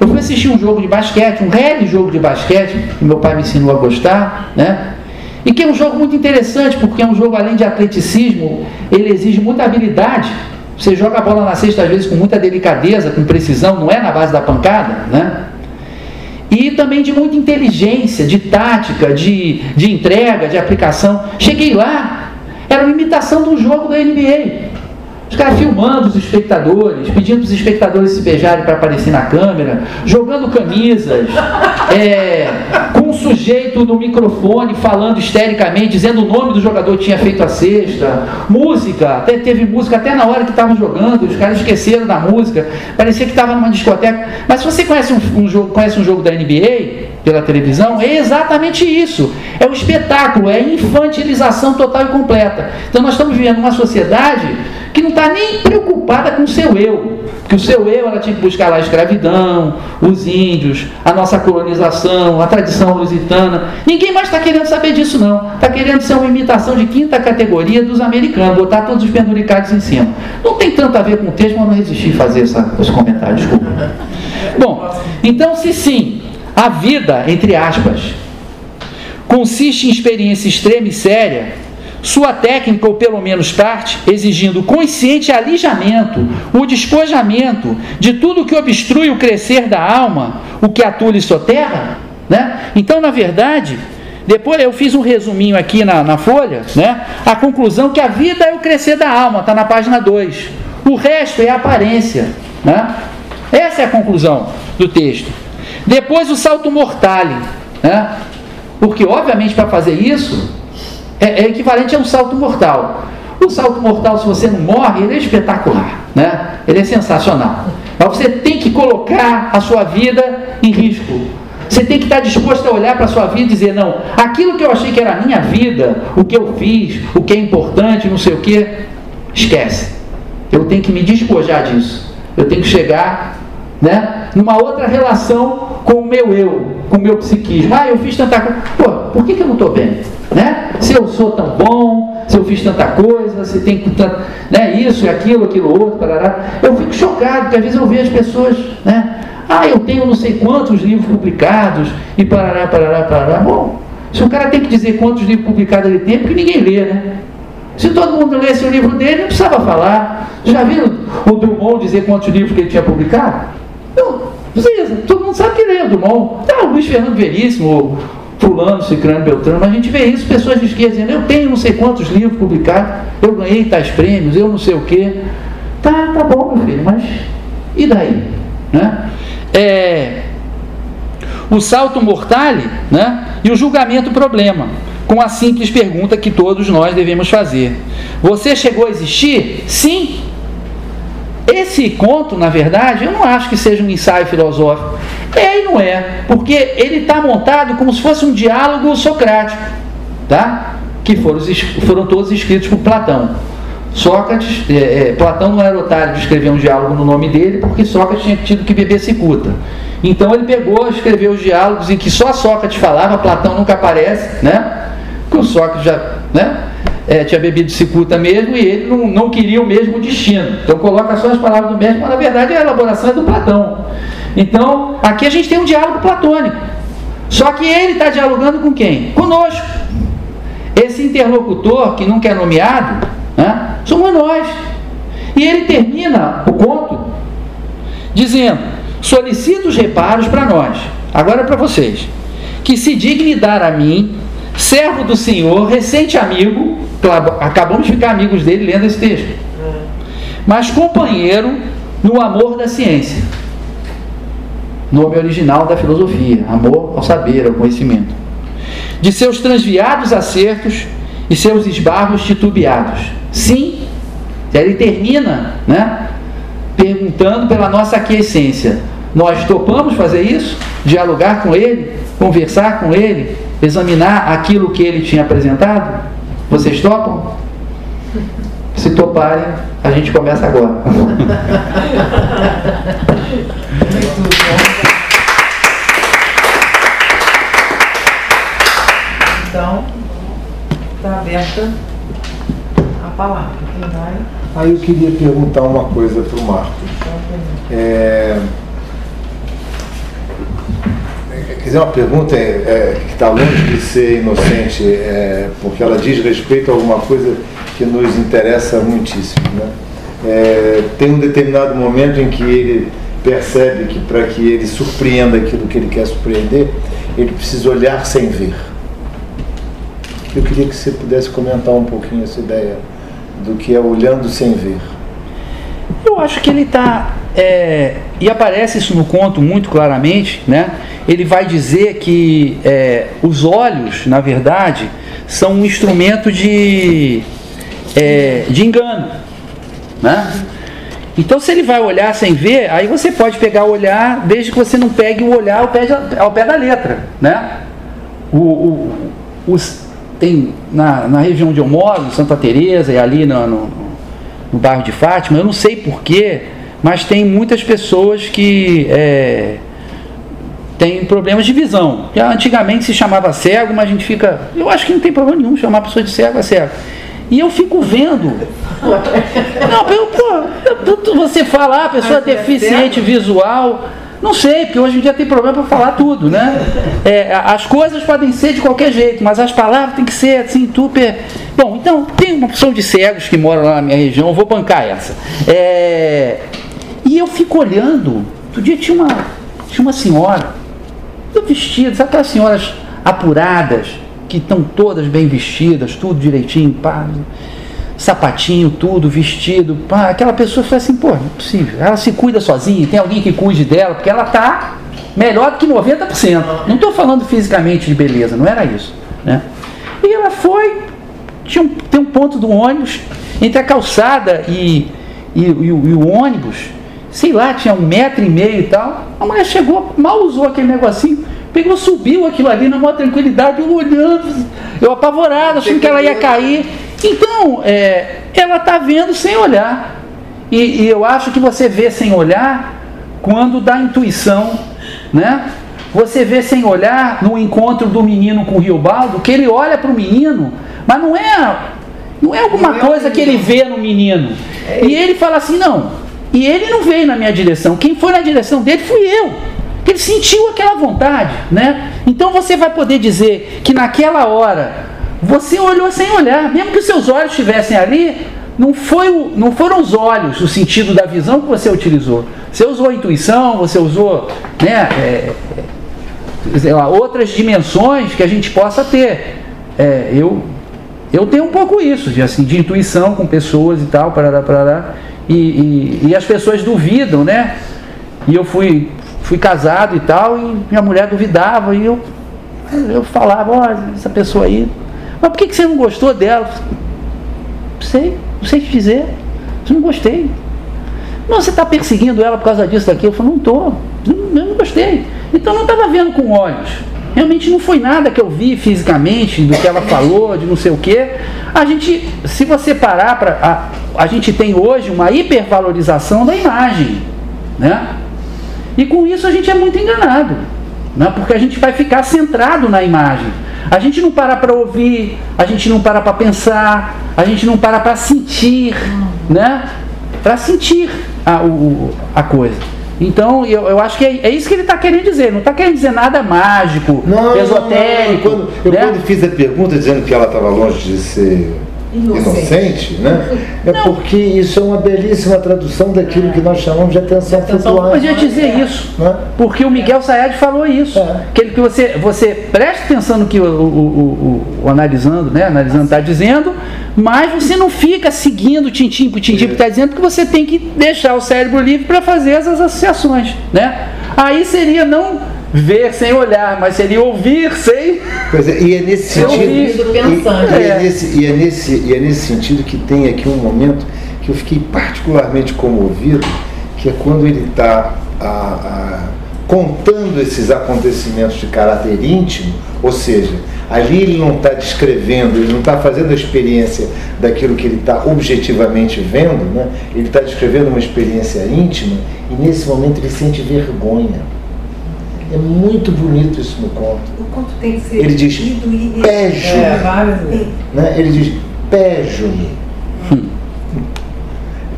Eu fui assistir um jogo de basquete, um real jogo de basquete, que meu pai me ensinou a gostar, né? E que é um jogo muito interessante, porque é um jogo além de atleticismo, ele exige muita habilidade. Você joga a bola na cesta às vezes com muita delicadeza, com precisão, não é na base da pancada, né? E também de muita inteligência, de tática, de, de entrega, de aplicação. Cheguei lá, era uma imitação um jogo da NBA. Os caras filmando os espectadores, pedindo para os espectadores se beijarem para aparecer na câmera, jogando camisas, é, com um sujeito no microfone falando histericamente, dizendo o nome do jogador que tinha feito a cesta, música, até teve música até na hora que estavam jogando, os caras esqueceram da música, parecia que estava numa discoteca. Mas se você conhece um, um, jogo, conhece um jogo da NBA pela televisão, é exatamente isso. É o espetáculo, é a infantilização total e completa. Então nós estamos vivendo uma sociedade que não está nem preocupada com o seu eu. Porque o seu eu ela tinha que buscar lá a escravidão, os índios, a nossa colonização, a tradição lusitana. Ninguém mais está querendo saber disso, não. Está querendo ser uma imitação de quinta categoria dos americanos, botar todos os penduricados em cima. Não tem tanto a ver com o texto, mas não resisti a fazer essa, esse comentário, desculpa. Bom, então se sim, a vida, entre aspas, consiste em experiência extrema e séria, sua técnica, ou pelo menos parte, exigindo consciente alijamento, o despojamento de tudo que obstrui o crescer da alma, o que atule soterra. Né? Então, na verdade, depois eu fiz um resuminho aqui na, na folha, né? a conclusão que a vida é o crescer da alma, está na página 2. O resto é aparência. Né? Essa é a conclusão do texto. Depois o salto mortale. Né? Porque, obviamente, para fazer isso, é, é equivalente a um salto mortal. O salto mortal, se você não morre, ele é espetacular, né? ele é sensacional. Mas você tem que colocar a sua vida em risco. Você tem que estar disposto a olhar para a sua vida e dizer: não, aquilo que eu achei que era a minha vida, o que eu fiz, o que é importante, não sei o que, esquece. Eu tenho que me despojar disso. Eu tenho que chegar né, numa outra relação com o meu eu, com o meu psiquismo. Ah, eu fiz tanta coisa. Pô, por que, que eu não estou bem? Né? Se eu sou tão bom, se eu fiz tanta coisa, se tem tanto, né, isso e aquilo, aquilo outro, parará. eu fico chocado, porque às vezes eu vejo as pessoas, né? Ah, eu tenho não sei quantos livros publicados e parará, parará, parará. Bom, se o cara tem que dizer quantos livros publicados ele tem, é porque ninguém lê, né? Se todo mundo lesse o livro dele, não precisava falar. Já viram o Drummond dizer quantos livros que ele tinha publicado? Não, precisa. Todo mundo sabe que lê o Drummond. Ah, o Luiz Fernando Veríssimo, fulano, ciclano, beltrano, mas a gente vê isso, pessoas de esquerda dizendo, eu tenho não sei quantos livros publicados, eu ganhei tais prêmios, eu não sei o quê. Tá, tá bom, meu filho, mas e daí? Né? É, o salto mortale né, e o julgamento problema, com a simples pergunta que todos nós devemos fazer: Você chegou a existir? Sim. Esse conto, na verdade, eu não acho que seja um ensaio filosófico. É e não é, porque ele está montado como se fosse um diálogo socrático, tá? que foram, foram todos escritos por Platão. Sócrates, é, é, Platão não era otário de escrever um diálogo no nome dele, porque Sócrates tinha tido que beber cicuta. Então ele pegou, escreveu os diálogos em que só Sócrates falava, Platão nunca aparece, né? Porque o Sócrates já né, é, tinha bebido cicuta mesmo e ele não, não queria o mesmo destino. Então coloca só as palavras do mesmo, mas na verdade a elaboração é do Platão. Então aqui a gente tem um diálogo platônico. Só que ele está dialogando com quem? Conosco. Esse interlocutor que nunca é nomeado, né, somos nós. E ele termina o conto dizendo: solicito os reparos para nós, agora é para vocês, que se digne dar a mim, servo do Senhor, recente amigo, acabamos de ficar amigos dele lendo esse texto, mas companheiro no amor da ciência, nome original da filosofia, amor ao saber, ao conhecimento de seus transviados acertos e seus esbarros titubeados. Sim, ele termina né, perguntando pela nossa aquiescência. Nós topamos fazer isso? Dialogar com ele? Conversar com ele? Examinar aquilo que ele tinha apresentado? Vocês topam? Se toparem, a gente começa agora. Então, está aberta a palavra. Quem vai? Aí eu queria perguntar uma coisa para o Marcos. É... Quer dizer, uma pergunta é, é, que está longe de ser inocente, é, porque ela diz respeito a alguma coisa que nos interessa muitíssimo. Né? É, tem um determinado momento em que ele percebe que para que ele surpreenda aquilo que ele quer surpreender, ele precisa olhar sem ver. Eu queria que você pudesse comentar um pouquinho essa ideia do que é olhando sem ver. Eu acho que ele está. É, e aparece isso no conto muito claramente, né? Ele vai dizer que é, os olhos, na verdade, são um instrumento de, é, de engano. Né? Então, se ele vai olhar sem ver, aí você pode pegar o olhar, desde que você não pegue o olhar ao pé, de, ao pé da letra. Né? O, o, os, tem na, na região onde eu moro, Santa Teresa e ali no, no, no, bairro de Fátima, eu não sei porquê, mas tem muitas pessoas que é, têm problemas de visão. Antigamente se chamava cego, mas a gente fica. Eu acho que não tem problema nenhum chamar a pessoa de cego a cego. E eu fico vendo. Não, eu, pô, você fala, ah, a pessoa é deficiente visual. Não sei, porque hoje em dia tem problema para falar tudo, né? É, as coisas podem ser de qualquer jeito, mas as palavras têm que ser assim, super. Bom, então, tem uma opção de cegos que moram lá na minha região, vou bancar essa. É... E eu fico olhando, outro dia tinha uma, tinha uma senhora, vestida, aquelas senhoras apuradas, que estão todas bem vestidas, tudo direitinho, pá sapatinho, tudo, vestido. Pá, aquela pessoa fala assim, pô, não é possível. Ela se cuida sozinha, tem alguém que cuide dela, porque ela tá melhor do que 90%. Não estou falando fisicamente de beleza, não era isso. Né? E ela foi, tinha um, tem um ponto do ônibus, entre a calçada e, e, e, e o ônibus, sei lá, tinha um metro e meio e tal. A mulher chegou, mal usou aquele negocinho, pegou, subiu aquilo ali na maior tranquilidade, eu olhando, eu apavorado, achando que ela ia cair. Então, é, ela está vendo sem olhar. E, e, eu acho que você vê sem olhar quando dá intuição, né? Você vê sem olhar no encontro do menino com o Riobaldo, que ele olha para o menino, mas não é, não é alguma não é coisa que ele vê no menino. É e ele fala assim, não. E ele não veio na minha direção. Quem foi na direção dele fui eu. Ele sentiu aquela vontade, né? Então você vai poder dizer que naquela hora você olhou sem olhar, mesmo que os seus olhos estivessem ali, não, foi o, não foram os olhos, o sentido da visão que você utilizou. Você usou intuição, você usou né, é, é, lá, outras dimensões que a gente possa ter. É, eu, eu tenho um pouco isso, de, assim, de intuição com pessoas e tal, parará, parará, e, e, e as pessoas duvidam, né? E eu fui fui casado e tal, e minha mulher duvidava, e eu, eu falava, olha, essa pessoa aí, mas por que, que você não gostou dela? Não sei, não sei te dizer, eu não gostei. Não, você está perseguindo ela por causa disso, daquilo. Eu falei, não estou, eu não gostei. Então não estava vendo com olhos. Realmente não foi nada que eu vi fisicamente, do que ela falou, de não sei o quê. A gente, se você parar para. A, a gente tem hoje uma hipervalorização da imagem. Né? E com isso a gente é muito enganado. Né? Porque a gente vai ficar centrado na imagem. A gente não para para ouvir, a gente não para para pensar, a gente não para para sentir, né? Para sentir a, o, a coisa. Então, eu, eu acho que é, é isso que ele está querendo dizer. Não está querendo dizer nada mágico, Não, esotérico. não, não. Quando, eu né? quando fiz a pergunta dizendo que ela estava longe de ser Inocente. inocente, né? É porque isso é uma belíssima tradução daquilo que nós chamamos de atenção Atenção flutuante. Mas eu ia dizer isso. Né? Porque o Miguel Sayad falou isso. É. Que, ele, que você, você preste atenção no que o, o, o, o- o analisando, né? Analisando está dizendo, mas você não fica seguindo tintim por tintim que está dizendo, porque você tem que deixar o cérebro livre para fazer essas associações. Né? Aí seria não ver sem olhar, mas seria ouvir sem. Pois é, e é nesse sentido. vi isso e- pensando. E, é. É. nesse, e, é nesse, e é nesse sentido que tem aqui um momento que eu fiquei particularmente comovido, que é quando ele está contando esses acontecimentos de caráter íntimo, ou seja, ali ele não está descrevendo, ele não está fazendo a experiência daquilo que ele está objetivamente vendo, né? ele está descrevendo uma experiência íntima e nesse momento ele sente vergonha. É muito bonito isso no conto. O conto tem que ser Ele diz, e... Pejo-me. É, né? Ele diz, pejo-me.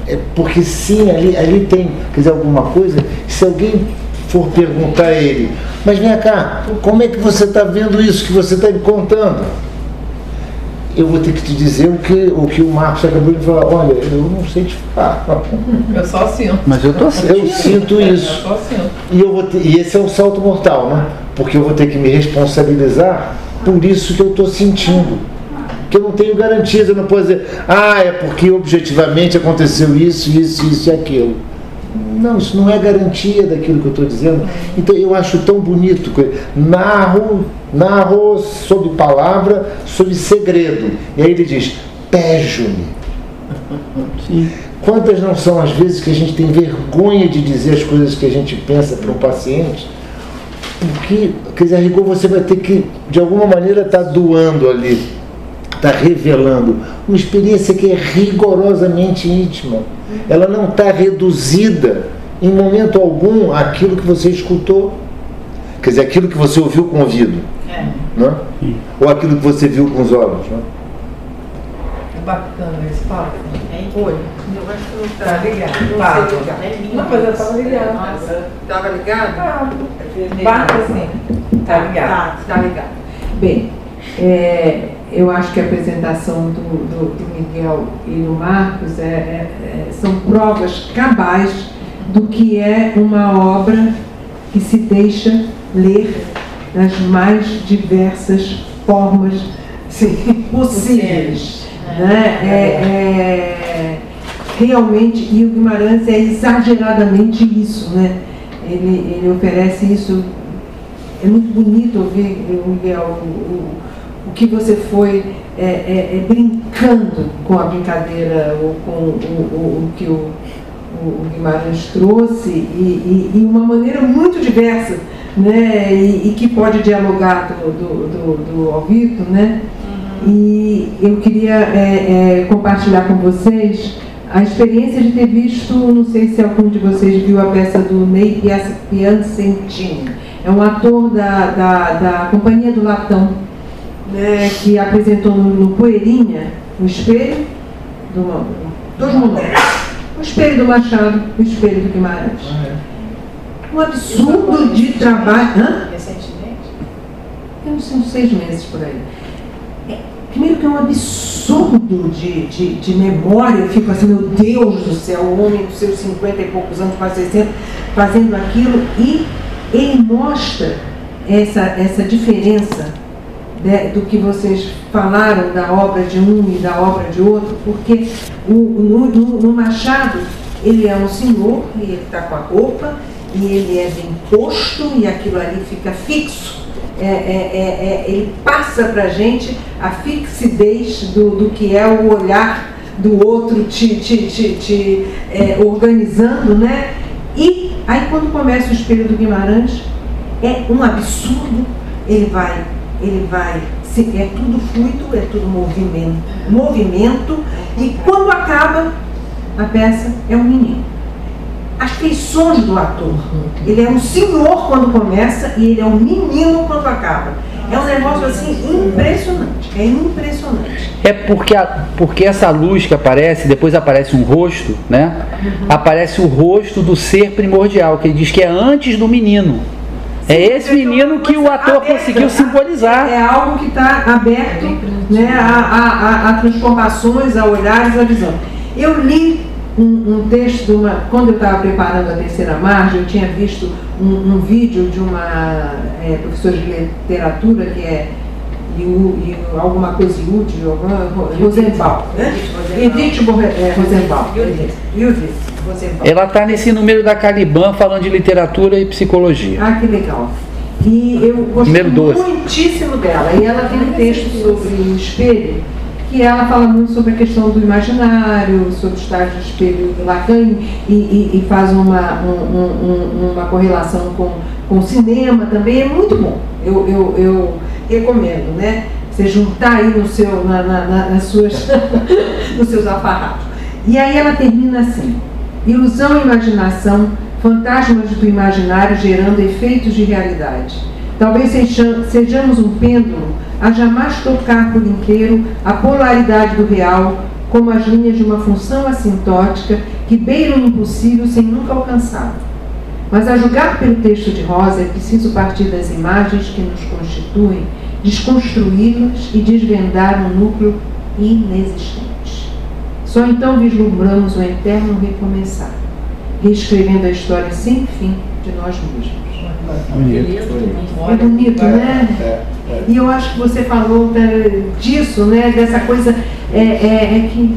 É porque sim, ali, ali tem, quer dizer, alguma coisa, se alguém for perguntar a ele, mas vem cá, como é que você está vendo isso que você está me contando? Eu vou ter que te dizer o que o, que o Marcos acabou de falar, olha, eu não sei te falar. Eu só sinto. Mas eu tô Eu sinto Eu isso. só sinto. E, eu vou ter- e esse é um salto mortal, né? Porque eu vou ter que me responsabilizar por isso que eu estou sentindo. Que eu não tenho garantias, eu não posso dizer, ah, é porque objetivamente aconteceu isso, isso, isso e aquilo. Não, isso não é garantia daquilo que eu estou dizendo. Então eu acho tão bonito. Narro, narro sob palavra, sob segredo. E aí ele diz, pejo-me. Quantas não são as vezes que a gente tem vergonha de dizer as coisas que a gente pensa para um paciente? Porque, quer dizer, a rigor você vai ter que, de alguma maneira, estar doando ali, estar revelando uma experiência que é rigorosamente íntima. Ela não está reduzida em momento algum àquilo que você escutou. Quer dizer, aquilo que você ouviu com o ouvido. É, Né? Ou aquilo que você viu com os olhos. Né? é bacana esse papo. Oi. Eu acho que não Tá tá. ligado. Não Tá. ligar. Não, mas eu tava ligado. Nossa, tava ligado? Tá. Bata assim. Tá ligado. Tá, tá ligado. Bem, é, eu acho que a apresentação do, do, do Miguel e do Marcos é, é- é- são provas cabais do que é uma obra que se deixa ler das mais diversas formas sim, possíveis. Né? É, é- realmente, e o Guimarães é exageradamente isso, né? Ele, ele oferece isso é muito bonito ouvir, Miguel, o, o, que você foi é, é, é, brincando com a brincadeira, ou com o, o, o que o, o, Guimarães trouxe, e, e, e uma maneira muito diversa, né? E, e que pode dialogar do, do, do, do Alvito, né? E eu queria é, é, compartilhar com vocês a experiência de ter visto, não sei se algum de vocês viu a peça do Ney Piacentini. É um ator da, da, da Companhia do Latão, né, que apresentou no, no Poeirinha o espelho do dois monólogos. O espelho do Machado, o espelho do Guimarães. Um absurdo de trabalho. Hã? Recentemente? Sei, uns seis meses por aí. É, primeiro que é um absurdo de, de, de memória, eu fico assim, meu Deus do céu, o homem dos seus 50 e poucos anos, quase 60, fazendo aquilo, e ele mostra essa, essa diferença né, do que vocês falaram da obra de um e da obra de outro, porque o, no, no- no Machado ele é um senhor e ele está com a roupa e ele é bem posto e aquilo ali fica fixo. É, é, é, é ele passa para a gente a fixidez do, do que é o olhar do outro te, te, te, te é, organizando, né? E aí quando começa o espelho do Guimarães, é um absurdo, ele vai, ele vai, é tudo fluido, é tudo movimento, movimento, e quando acaba a peça é um menino as feições do ator. Ele é um senhor quando começa e ele é um menino quando acaba. É um negócio assim impressionante. É impressionante. É porque, a, porque essa luz que aparece, depois aparece um rosto, né? Uhum. Aparece o rosto do ser primordial, que ele diz que é antes do menino. É esse menino que o ator aberta, conseguiu simbolizar. É algo que está aberto né, a, a, a, a transformações, a olhares, a visão. Eu li um, um texto de uma. Quando eu estava preparando a terceira margem, eu tinha visto um, um vídeo de uma é, professora de literatura que é Yu, alguma coisa Yud, Rosenbaum. Edith Rosenbaum. Ela está nesse número da Caliban falando de literatura e psicologia. Ah, que legal. E eu gostei muitíssimo dela. E ela tem um texto sobre o espelho que ela fala muito sobre a questão do imaginário, sobre o estágio de espelho do Lacan e, e, e faz uma, um, um, uma correlação com, com o cinema também, é muito bom. Eu, eu, eu recomendo, né? Você juntar aí no seu, na, na, nas suas, nos seus alfarrabos. E aí ela termina assim, ilusão e imaginação, fantasmas do imaginário gerando efeitos de realidade. Talvez sejamos um pêndulo a jamais tocar por inteiro a polaridade do real como as linhas de uma função assintótica que beiram o impossível sem nunca alcançá-lo. Mas a julgar pelo texto de Rosa é preciso partir das imagens que nos constituem, desconstruí-las e desvendar um núcleo inexistente. Só então vislumbramos o eterno recomeçar, reescrevendo a história sem fim de nós mesmos. É bonito, né? É, é. E eu acho que você falou disso, né? Dessa coisa é, é, é que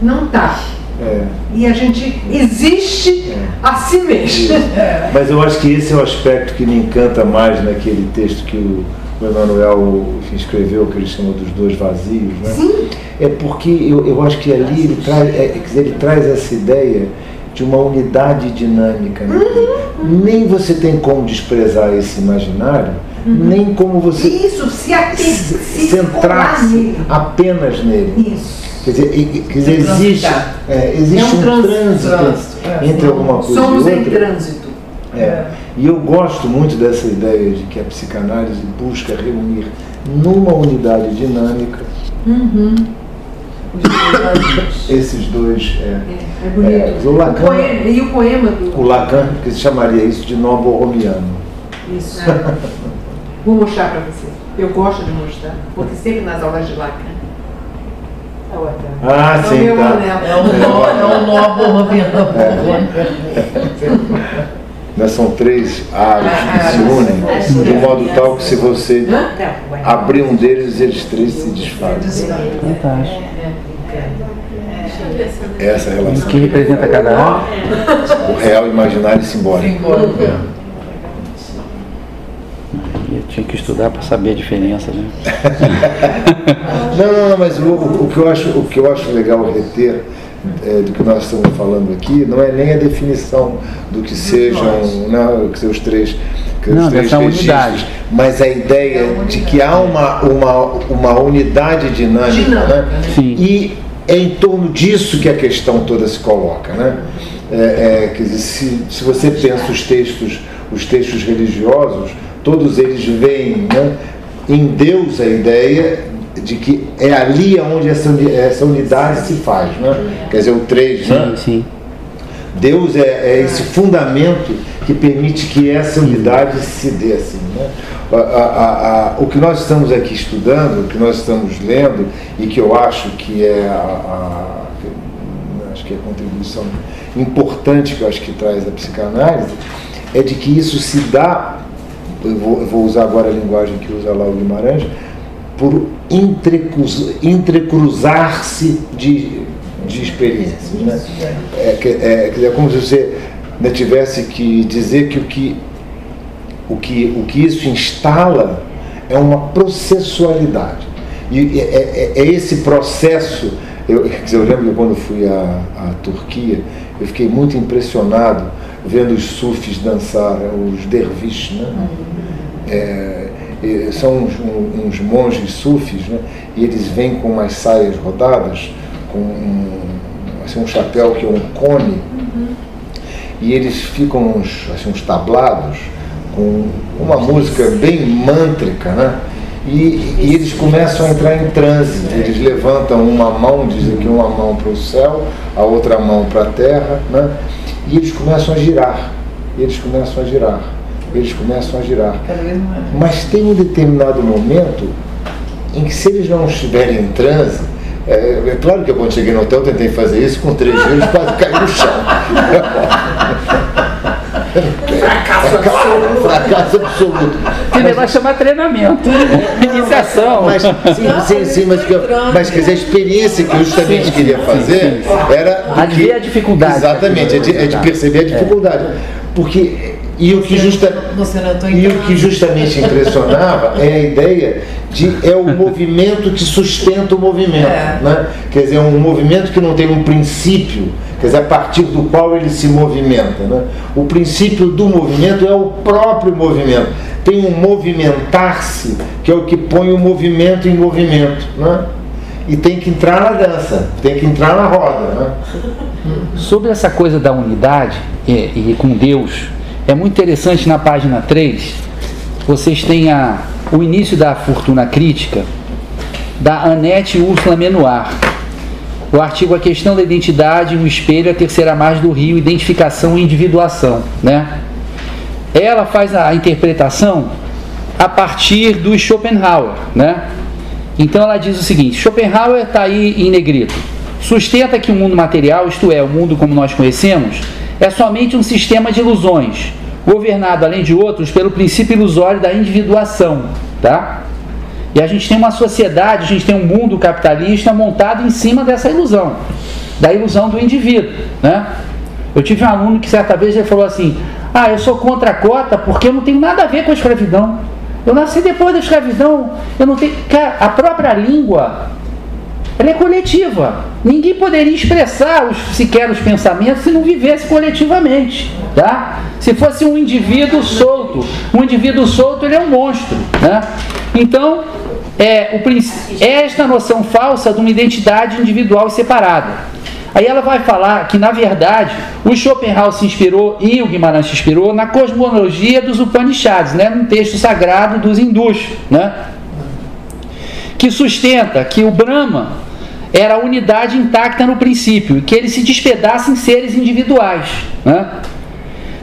não está. É. E a gente existe é. a si mesmo. É. Mas eu acho que esse é o aspecto que me encanta mais naquele texto que o, o Emanuel escreveu, que ele chamou dos dois vazios. Né? Sim. É porque eu, eu acho que ali ele traz, é, ele traz essa ideia de uma unidade dinâmica. Né? Uhum. Nem você tem como desprezar esse imaginário, uhum. nem como você Isso, se, se centrar-se apenas nele. Isso. Quer dizer, quer dizer existe, é, existe é um, um trânsito, trânsito é, entre alguma coisa Somos e outra. em trânsito. É. E eu gosto muito dessa ideia de que a psicanálise busca reunir numa unidade dinâmica uhum esses dois. É, é, é bonito. É, o Lacan, o poema, e o poema do. O Lacan, que se chamaria isso de novo romiano. Isso. É. Vou mostrar para você. Eu gosto de mostrar, porque sempre nas aulas de Lacan. Ah, é sim, tá. É um nó, é um nó romiano. Né, são três ares que se unem de modo tal que se você abrir um deles, eles três se desfazem. Fantástico. Essa relação. Que representa cada um? O real, imaginário e simbólico. Eu tinha que estudar para saber a diferença, né? não, não, não, mas o, o, que eu acho, o que eu acho legal reter é, do que nós estamos falando aqui não é nem a definição do que sejam, não, né, que sejam os três, que não, os três registros, unidade. mas a ideia é de que há uma, uma, uma unidade dinâmica, dinâmica. Né? Sim. e é em torno disso que a questão toda se coloca. Né? É, é, quer dizer, se, se você pensa os textos, os textos religiosos, todos eles veem né, em Deus a ideia de que é ali onde essa, essa unidade se faz, né? quer dizer, o 3, né? Sim. Deus é, é, esse fundamento que permite que essa unidade se dê assim. Né? A, a, a, o que nós estamos aqui estudando, o que nós estamos lendo, e que eu acho que é a, acho que é a contribuição importante que eu acho que traz a psicanálise, é de que isso se dá, eu vou, eu vou usar agora a linguagem que usa lá o Guimarães, por entrecruzar-se de, de experiências. Né? É, é, é como se você né, tivesse que dizer que o que, o que, o que isso instala é uma processualidade. E é, é, é esse processo. Eu, eu lembro que quando fui à, à Turquia, eu fiquei muito impressionado vendo os sufis dançar, os derviches, né? É, são uns, uns, monges sufis, né? e eles vêm com umas saias rodadas, com um, assim, um chapéu que é um cone, uhum. e eles ficam uns, assim, uns tablados, com uma música bem mântrica, né? E, e, eles começam a entrar em transe. Eles levantam uma mão, dizem que uma mão para o céu, a outra mão para a terra, né? e eles começam a girar. Eles começam a girar. Eles começam a girar. Mas tem um determinado momento em que, se eles não estiverem em transe, é, é, claro que eu, quando cheguei no hotel, tentei fazer isso com três vezes, quase caí no chão. Fracasso absoluto. Fracasso absoluto. Que negócio chama treinamento, iniciação. Mas, sim, sim, sim, mas, que, mas quer dizer, a experiência que eu justamente sim, queria fazer sim, era. A de ver a dificuldade. Exatamente, é de, é de perceber a dificuldade. Porque e o, que justa, e o que justamente impressionava é a ideia de é o movimento que sustenta o movimento. É. Né? Quer dizer, é um movimento que não tem um princípio, quer dizer, a partir do qual ele se movimenta. Né? O princípio do movimento é o próprio movimento. Tem um movimentar-se, que é o que põe o movimento em movimento. Né? E tem que entrar na dança, tem que entrar na roda. Né? Sobre essa coisa da unidade e, com Deus, é muito interessante na página 3, vocês têm a, o início da fortuna crítica da Anete Úrsula Menoir. O artigo A Questão da Identidade, o Espelho, a terceira margem do Rio, Identificação e Individuação. Né? Ela faz a interpretação a partir do Schopenhauer. Né? Então ela diz o seguinte: Schopenhauer está aí em negrito. Sustenta que o mundo material, isto é, o mundo como nós conhecemos, é somente um sistema de ilusões, governado, além de outros, pelo princípio ilusório da individuação. Tá? E a gente tem uma sociedade, a gente tem um mundo capitalista montado em cima dessa ilusão, da ilusão do indivíduo. Né? Eu tive um aluno que certa vez ele falou assim: Ah, eu sou contra a cota porque eu não tenho nada a ver com a escravidão. Eu nasci depois da escravidão, eu não tenho. Cara, a própria língua ela é coletiva. Ninguém poderia expressar os, sequer os pensamentos se não vivesse coletivamente. Tá? Se fosse um indivíduo solto, um indivíduo solto ele é um monstro. Né? Então, é, o, é esta noção falsa de uma identidade individual e separada. Aí ela vai falar que, na verdade, o Schopenhauer se inspirou e o Guimarães se inspirou na cosmologia dos Upanishads, né, num texto sagrado dos hindus, né, que sustenta que o Brahma era a unidade intacta no princípio, e que ele se despedaça em seres individuais, né?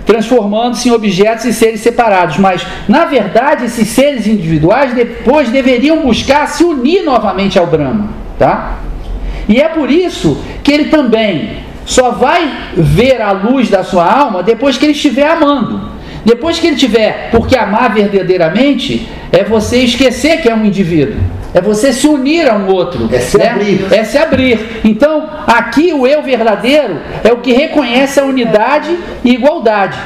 transformando-se em objetos e seres separados. Mas, na verdade, esses seres individuais depois deveriam buscar se unir novamente ao Brahma. Tá? E é por isso que ele também só vai ver a luz da sua alma depois que ele estiver amando. Depois que ele tiver, porque amar verdadeiramente é você esquecer que é um indivíduo. É você se unir a um outro. É se né? abrir. É se abrir. Então, aqui o eu verdadeiro é o que reconhece a unidade e igualdade.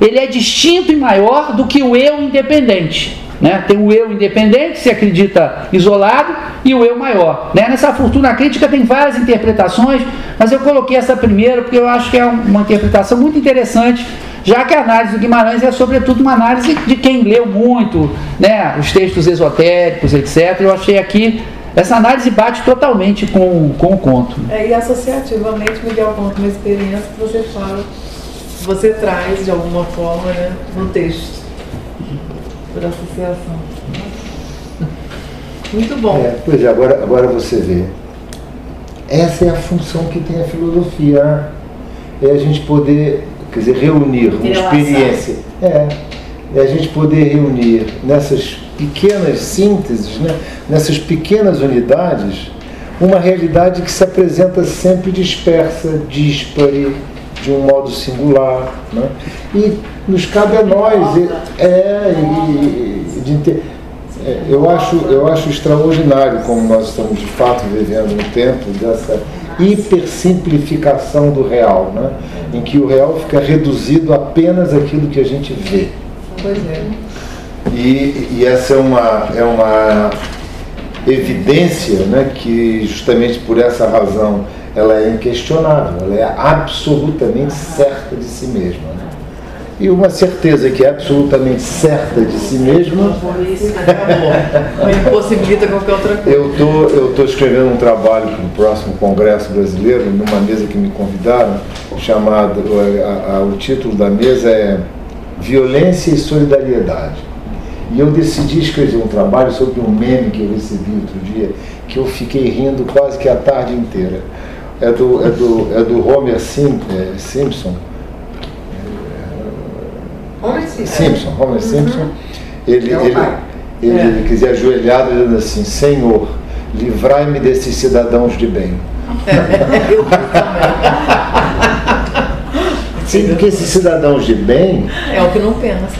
Ele é distinto e maior do que o eu independente. Né? Tem o eu independente, se acredita isolado, e o eu maior. Né? Nessa fortuna crítica tem várias interpretações, mas eu coloquei essa primeira porque eu acho que é uma interpretação muito interessante já que a análise do Guimarães é sobretudo uma análise de quem leu muito, né, os textos esotéricos, etc. Eu achei aqui essa análise bate totalmente com, com o conto. É, e associativamente, Miguel conta uma experiência que você fala, você traz de alguma forma né, no texto, por associação. Muito bom. É, pois é, agora, agora você vê. Essa é a função que tem a filosofia. É a gente poder quer dizer, reunir uma experiência. É, é a gente poder reunir nessas pequenas sínteses, né, nessas pequenas unidades, uma realidade que se apresenta sempre dispersa, dispare, de um modo singular. Né? E nos cabe a nós. É, e, de, é, eu, acho, eu acho extraordinário como nós estamos de fato vivendo um tempo dessa hipersimplificação do real, né? em que o real fica reduzido apenas àquilo que a gente vê. Pois é. E, e essa é uma, é uma evidência né, que, justamente por essa razão, ela é inquestionável, ela é absolutamente certa de si mesma. Né? E uma certeza que é absolutamente certa de si mesma. Impossibilita qualquer outra coisa. Eu tô, eu tô escrevendo um trabalho para o próximo Congresso Brasileiro, numa mesa que me convidaram, chamado. A, a, o título da mesa é Violência e Solidariedade. E eu decidi escrever um trabalho sobre um meme que eu recebi outro dia, que eu fiquei rindo quase que a tarde inteira. É do, é do, é do Homer Sim, é, Simpson. Homer Simpson. Simpson, Homer Uhum. Simpson. Ele, É ele, ele, É. ele dizer, ajoelhado, dizendo assim: Senhor, livrai-me desses cidadãos de bem. Sim, porque esses cidadãos de bem É o que não pensa.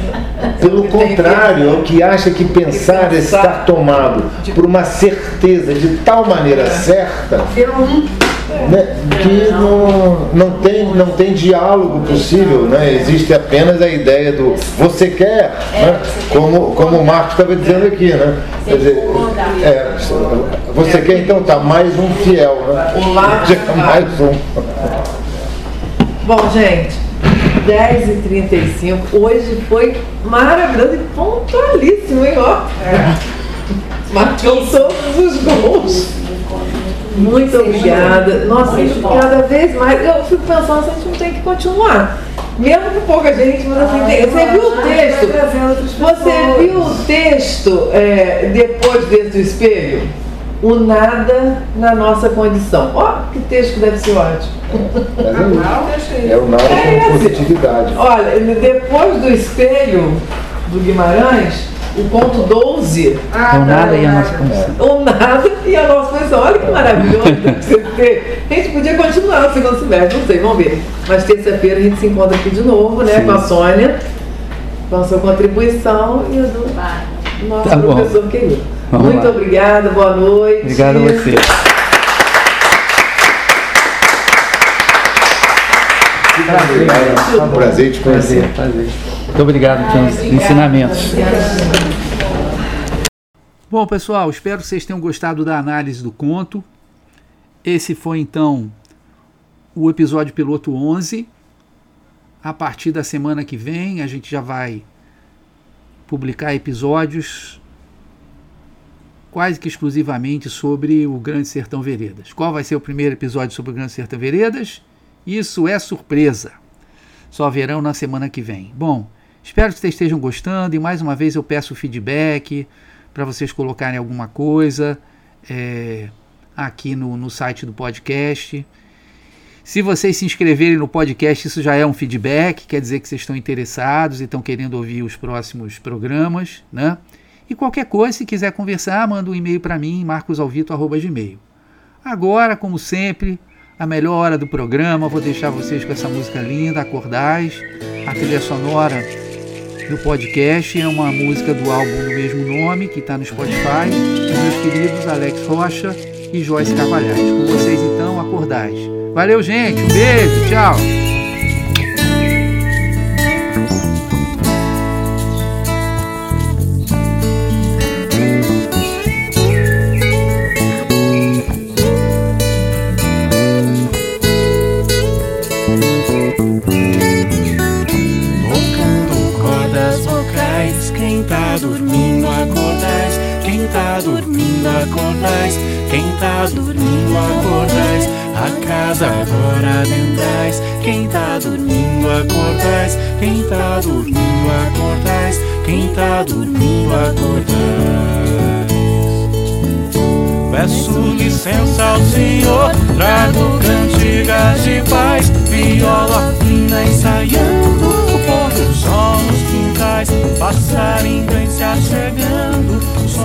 Pelo contrário, é o que acha que pensar é pensar estar tomado por uma certeza de tal maneira certa um né, que não, não, tem, não tem diálogo possível. Né? Existe apenas a ideia do você quer, né? como, como o Marcos estava dizendo aqui. Né? Quer dizer, é, você quer então tá mais um fiel. Né? De mais um. Bom, gente, 10h35. Hoje foi maravilhoso e pontualíssimo, hein? Ó. Marcou todos os gols. Muito obrigada. Nossa, cada vez mais. Eu fico pensando se a gente não tem que continuar. Mesmo com pouca gente, mas assim, tem- você viu o texto? Você viu o texto é, depois desse do espelho? O nada na nossa condição. Ó, que texto que deve ser ótimo. É isso. É o nada É com esse. positividade. Olha, depois do espelho do Guimarães, o ponto 12, Então nada e a nossa condição. o nada e a nossa posição. Olha que maravilhoso que você ter. A gente podia continuar no segundo semestre, não sei, vamos ver. Mas terça-feira a gente se encontra aqui de novo, né, Sim. com a Sônia, com a sua contribuição e a do nosso Tá professor querido. Vamos Muito lá. obrigada, boa noite. Obrigado a você. Obrigado. Prazer te conhecer. Prazer, prazer. Muito obrigado pelos ensinamentos. Bom, pessoal, espero que vocês tenham gostado da análise do conto. Esse foi então o episódio piloto 11. A partir da semana que vem, a gente já vai publicar episódios quase que exclusivamente sobre o Grande Sertão Veredas. Qual vai ser o primeiro episódio sobre o Grande Sertão Veredas? Isso é surpresa. Só verão na semana que vem. Bom, espero que vocês estejam gostando e mais uma vez eu peço feedback para vocês colocarem alguma coisa é, aqui no, no site do podcast. Se vocês se inscreverem no podcast, isso já é um feedback, quer dizer que vocês estão interessados e estão querendo ouvir os próximos programas, né? E qualquer coisa, se quiser conversar, manda um e-mail para mim, marcosalvito.gmail. Agora, como sempre, a melhor hora do programa, vou deixar vocês com essa música linda, Acordais, a trilha sonora do podcast é uma música do álbum do mesmo nome, que está no Spotify, meus queridos Alex Rocha e Joyce Carvalhais. Com vocês então, Acordais. Valeu, gente, um beijo, tchau! tá dormindo acordais, a casa agora adentrais. Quem tá dormindo acordais, quem tá dormindo acordais, quem tá dormindo acordais. Peço licença ao Senhor, trago cantigas de paz, viola fina ensaiando, o pôr do sol nos quintais, passarinho vem se achegando